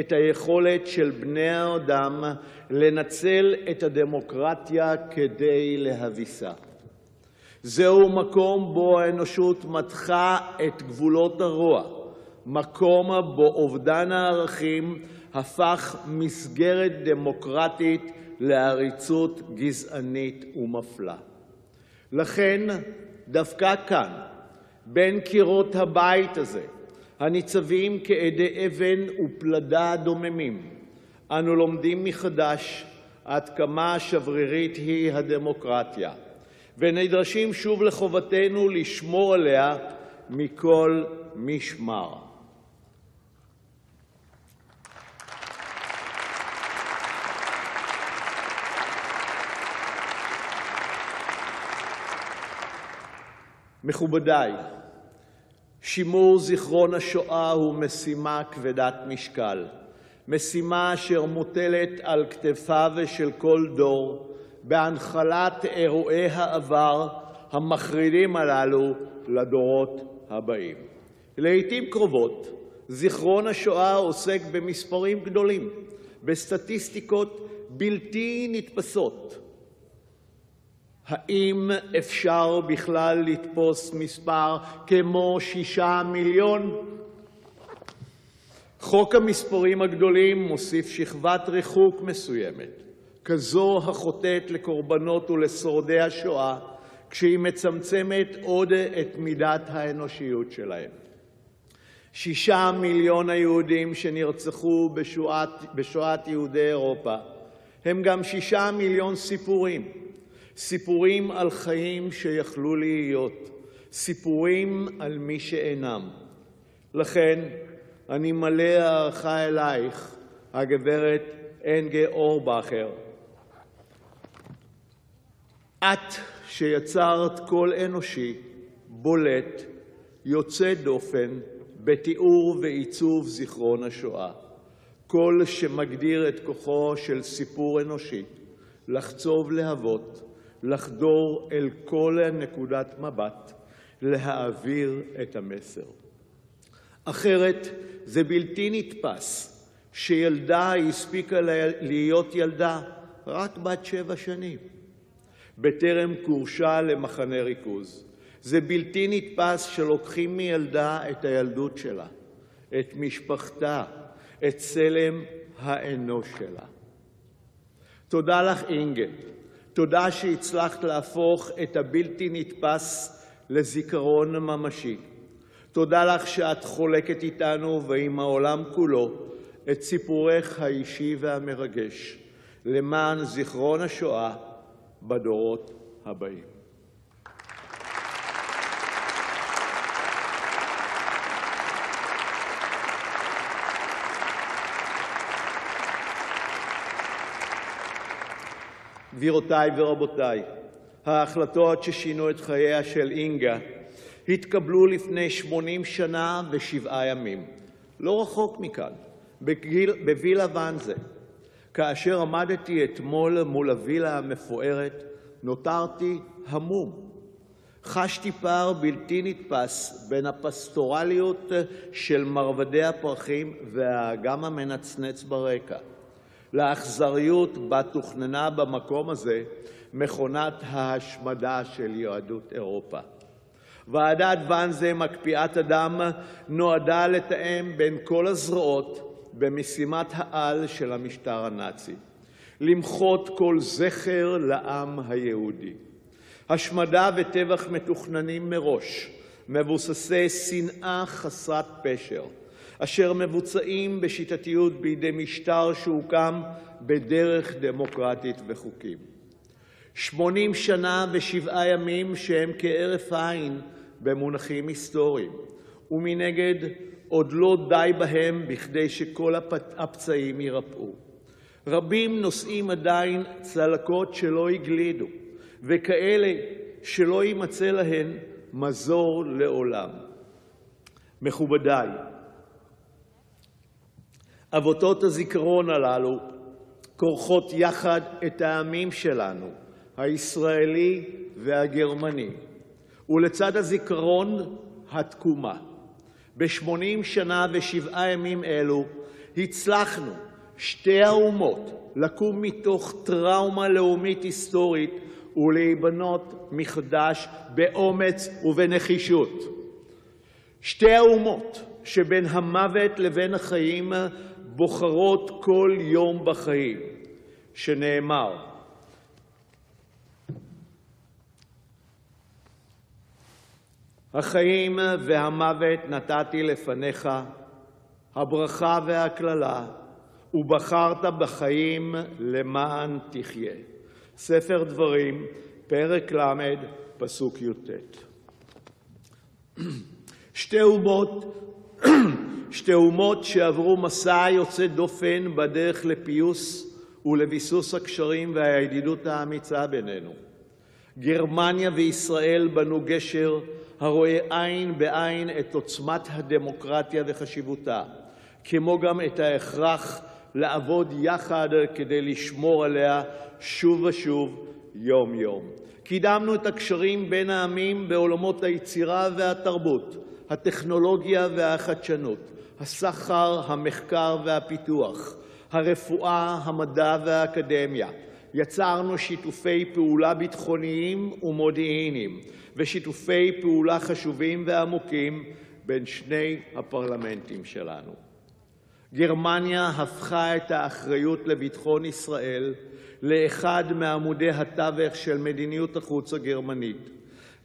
את היכולת של בני האדם לנצל את הדמוקרטיה כדי להביסה. זהו מקום שבו האנושות מתחה את גבולות הרוע, מקום שבו אובדן הערכים הפך מסגרת דמוקרטית לעריצות גזענית ומפלה. לכן, דווקא כאן, בין קירות הבית הזה, הניצבים כעדי אבן ופלדה דוממים, אנו לומדים מחדש עד כמה שברירית היא הדמוקרטיה, ונדרשים שוב לחובתנו לשמור עליה מכל משמר. מכובדיי, שימור זיכרון השואה הוא משימה כבדת משקל, משימה אשר מוטלת על כתפיו של כל דור בהנחלת אירועי העבר המחרידים הללו לדורות הבאים. לעיתים קרובות זיכרון השואה עוסק במספרים גדולים, בסטטיסטיקות בלתי נתפסות. האם אפשר בכלל לתפוס מספר כמו שישה מיליון? חוק המספרים הגדולים מוסיף שכבת ריחוק מסוימת, כזו החוטאת לקורבנות ולשורדי השואה, כשהיא מצמצמת עוד את מידת האנושיות שלהם. שישה מיליון היהודים שנרצחו בשואת, בשואת יהודי אירופה הם גם שישה מיליון סיפורים, סיפורים על חיים שיכלו להיות, סיפורים על מי שאינם. לכן אני מלא הערכה אלייך, הגברת אנגה אורבכר. את שיצרת קול אנושי, בולט, יוצא דופן, בתיאור ועיצוב זיכרון השואה, קול שמגדיר את כוחו של סיפור אנושי לחצוב להבות, לחדור אל כל נקודת מבט, להעביר את המסר. אחרת זה בלתי נתפס שילדה הספיקה להיות ילדה רק בת שבע שנים, בטרם גורשה למחנה ריכוז. זה בלתי נתפס שלוקחים מילדה את הילדות שלה, את משפחתה, את צלם האנוש שלה. תודה לך, אינגה. תודה שהצלחת להפוך את הבלתי-נתפס לזיכרון ממשי. תודה לך שאת חולקת איתנו ועם העולם כולו את סיפורך האישי והמרגש למען זיכרון השואה בדורות הבאים. גבירותיי ורבותיי, ההחלטות ששינו את חייה של אינגה התקבלו לפני 80 שנה ושבעה ימים, לא רחוק מכאן, בווילה ואנזה. כאשר עמדתי אתמול מול הווילה המפוארת, נותרתי המום. חשתי פער בלתי נתפס בין הפסטורליות של מרבדי הפרחים והאגם המנצנץ ברקע לאכזריות בה תוכננה במקום הזה מכונת ההשמדה של יהדות אירופה. ועדת ואנזה מקפיאת הדם נועדה לתאם בין כל הזרועות במשימת העל של המשטר הנאצי, למחות כל זכר לעם היהודי. השמדה וטבח מתוכננים מראש, מבוססי שנאה חסרת פשר, אשר מבוצעים בשיטתיות בידי משטר שהוקם בדרך דמוקרטית וחוקים. שמונים שנה ושבעה ימים שהם כהרף עין במונחים היסטוריים, ומנגד עוד לא די בהם בכדי שכל הפצעים יירפאו. רבים נושאים עדיין צלקות שלא הגלידו, וכאלה שלא יימצא להן מזור לעולם. מכובדיי, אבותות הזיכרון הללו כורכות יחד את העמים שלנו, הישראלי והגרמני, ולצד הזיכרון, התקומה. ב-80 שנה ושבעה ימים אלו הצלחנו, שתי האומות, לקום מתוך טראומה לאומית היסטורית ולהיבנות מחדש באומץ ובנחישות. שתי האומות שבין המוות לבין החיים בוחרות כל יום בחיים, שנאמר החיים והמוות נתתי לפניך, הברכה והקללה, ובחרת בחיים למען תחיה. ספר דברים, פרק ל', פסוק י"ט. שתי אומות, שתי אומות שעברו מסע יוצא דופן בדרך לפיוס ולביסוס הקשרים והידידות האמיצה בינינו. גרמניה וישראל בנו גשר הרואה עין בעין את עוצמת הדמוקרטיה וחשיבותה, כמו גם את ההכרח לעבוד יחד כדי לשמור עליה שוב ושוב, יום-יום. קידמנו את הקשרים בין העמים בעולמות היצירה והתרבות, הטכנולוגיה והחדשנות, הסחר, המחקר והפיתוח, הרפואה, המדע והאקדמיה. יצרנו שיתופי פעולה ביטחוניים ומודיעיניים ושיתופי פעולה חשובים ועמוקים בין שני הפרלמנטים שלנו. גרמניה הפכה את האחריות לביטחון ישראל לאחד מעמודי התווך של מדיניות החוץ הגרמנית.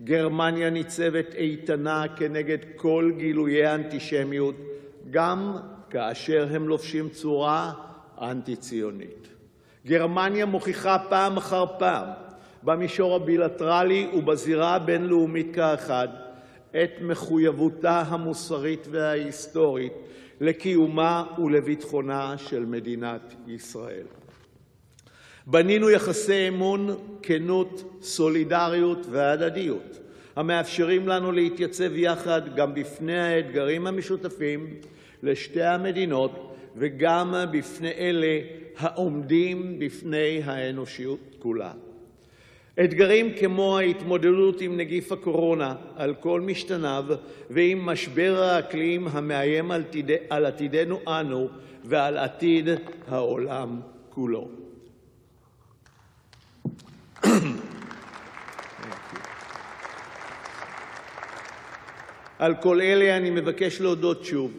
גרמניה ניצבת איתנה כנגד כל גילויי האנטישמיות, גם כאשר הם לובשים צורה אנטי-ציונית. גרמניה מוכיחה פעם אחר פעם במישור הבילטרלי ובזירה הבין-לאומית כאחד את מחויבותה המוסרית וההיסטורית לקיומה ולביטחונה של מדינת ישראל. בנינו יחסי אמון, כנות, סולידריות והדדיות המאפשרים לנו להתייצב יחד גם בפני האתגרים המשותפים לשתי המדינות וגם בפני אלה העומדים בפני האנושות כולה. אתגרים כמו ההתמודדות עם נגיף הקורונה על כל משתניו ועם משבר האקלים המאיים על עתידנו אנו ועל עתיד העולם כולו. על כל אלה אני מבקש להודות שוב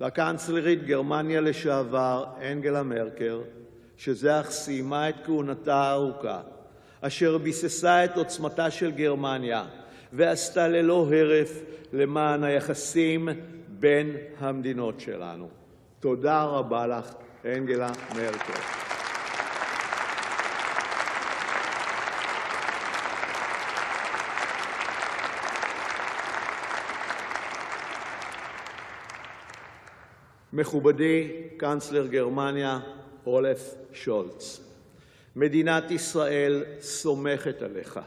לקנצלרית גרמניה לשעבר אנגלה מרקר, שזה אך סיימה את כהונתה הארוכה, אשר ביססה את עוצמתה של גרמניה ועשתה ללא הרף למען היחסים בין המדינות שלנו. תודה רבה לך, אנגלה מרקל. מכובדי קנצלר גרמניה אולף שולץ, מדינת ישראל סומכת עליך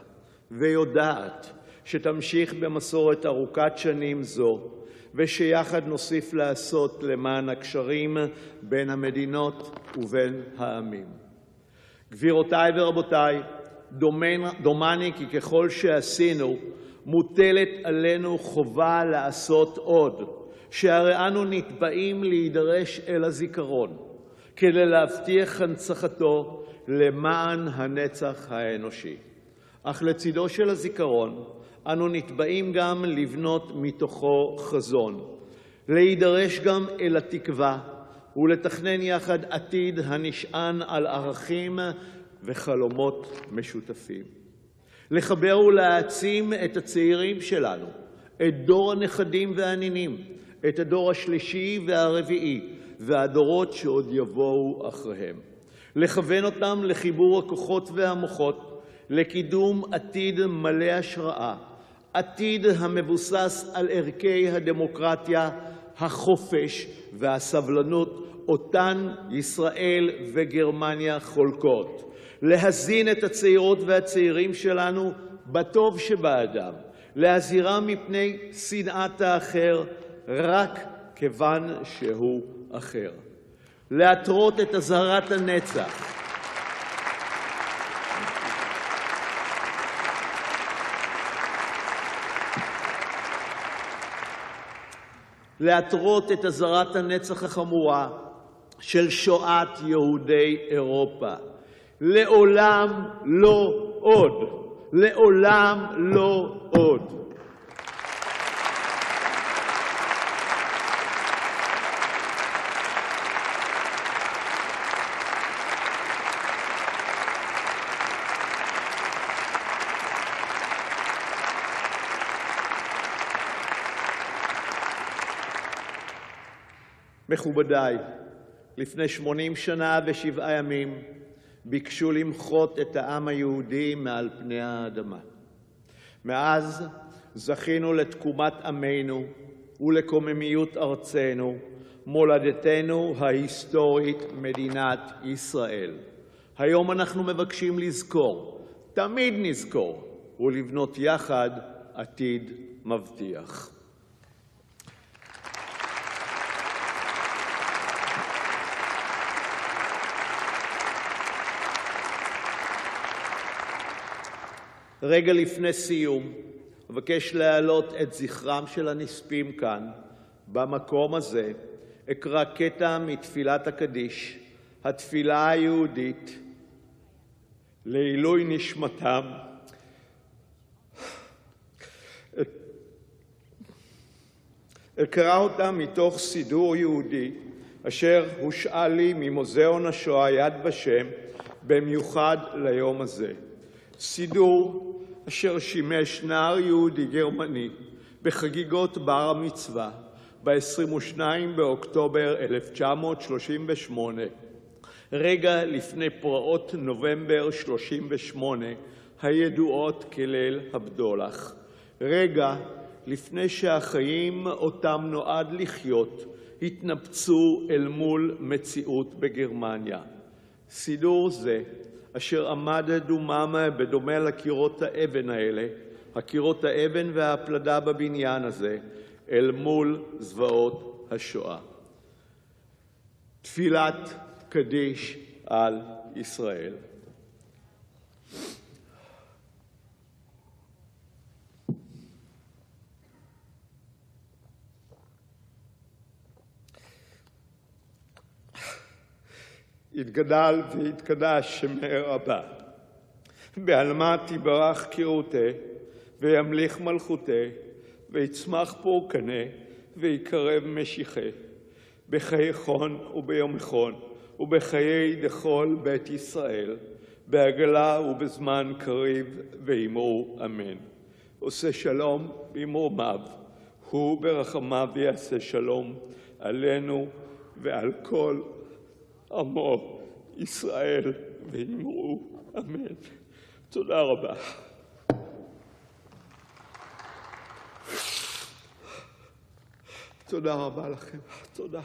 ויודעת שתמשיך במסורת ארוכת שנים זו ושיחד נוסיף לעשות למען הקשרים בין המדינות ובין העמים. גבירותיי ורבותיי, דומני כי ככל שעשינו, מוטלת עלינו חובה לעשות עוד, שהרי אנו נתבעים להידרש אל הזיכרון כדי להבטיח הנצחתו למען הנצח האנושי. אך לצידו של הזיכרון אנו נתבעים גם לבנות מתוכו חזון, להידרש גם אל התקווה ולתכנן יחד עתיד הנשען על ערכים וחלומות משותפים. לחבר ולהעצים את הצעירים שלנו, את דור הנכדים והנינים, את הדור השלישי והרביעי והדורות שעוד יבואו אחריהם. לכוון אותם לחיבור הכוחות והמוחות, לקידום עתיד מלא השראה, עתיד המבוסס על ערכי הדמוקרטיה, החופש והסבלנות אותן ישראל וגרמניה חולקות. להזין את הצעירות והצעירים שלנו בטוב שבאדם, להזהירם מפני שנאת האחר רק כיוון שהוא אחר. להתרות את אזהרת הנצח. להתרות את אזהרת הנצח החמורה של שואת יהודי אירופה. לעולם לא עוד. לעולם לא עוד. מכובדיי, לפני 80 שנה ושבעה ימים ביקשו למחות את העם היהודי מעל פני האדמה. מאז זכינו לתקומת עמנו ולקוממיות ארצנו, מולדתנו ההיסטורית, מדינת ישראל. היום אנחנו מבקשים לזכור, תמיד נזכור, ולבנות יחד עתיד מבטיח. רגע לפני סיום אבקש להעלות את זכרם של הנספים כאן, במקום הזה. אקרא קטע מתפילת הקדיש, התפילה היהודית לעילוי נשמתם. אקרא אותה מתוך סידור יהודי אשר הושאל לי ממוזיאון השואה יד ושם במיוחד ליום הזה. סידור אשר שימש נער יהודי גרמני בחגיגות בר-המצווה ב-22 באוקטובר 1938, רגע לפני פרעות נובמבר 1938 הידועות כליל הבדולח, רגע לפני שהחיים אותם נועד לחיות התנפצו אל מול מציאות בגרמניה. סידור זה אשר עמד דומם בדומה לקירות האבן האלה, הקירות האבן והפלדה בבניין הזה, אל מול זוועות השואה. תפילת קדיש על ישראל. יתגדל ויתקדש שמי רבה. בעלמא תברך קירותה, וימליך מלכותה, ויצמח פורקנה, ויקרב משיחה. בחיי חון וביום חון, ובחיי דכל בית ישראל, בעגלה ובזמן קריב, ואמרו אמן. עושה שלום במרומיו, הוא ברחמיו יעשה שלום עלינו ועל כל עמו ישראל, ואמרו אמן. תודה רבה. תודה רבה לכם. תודה.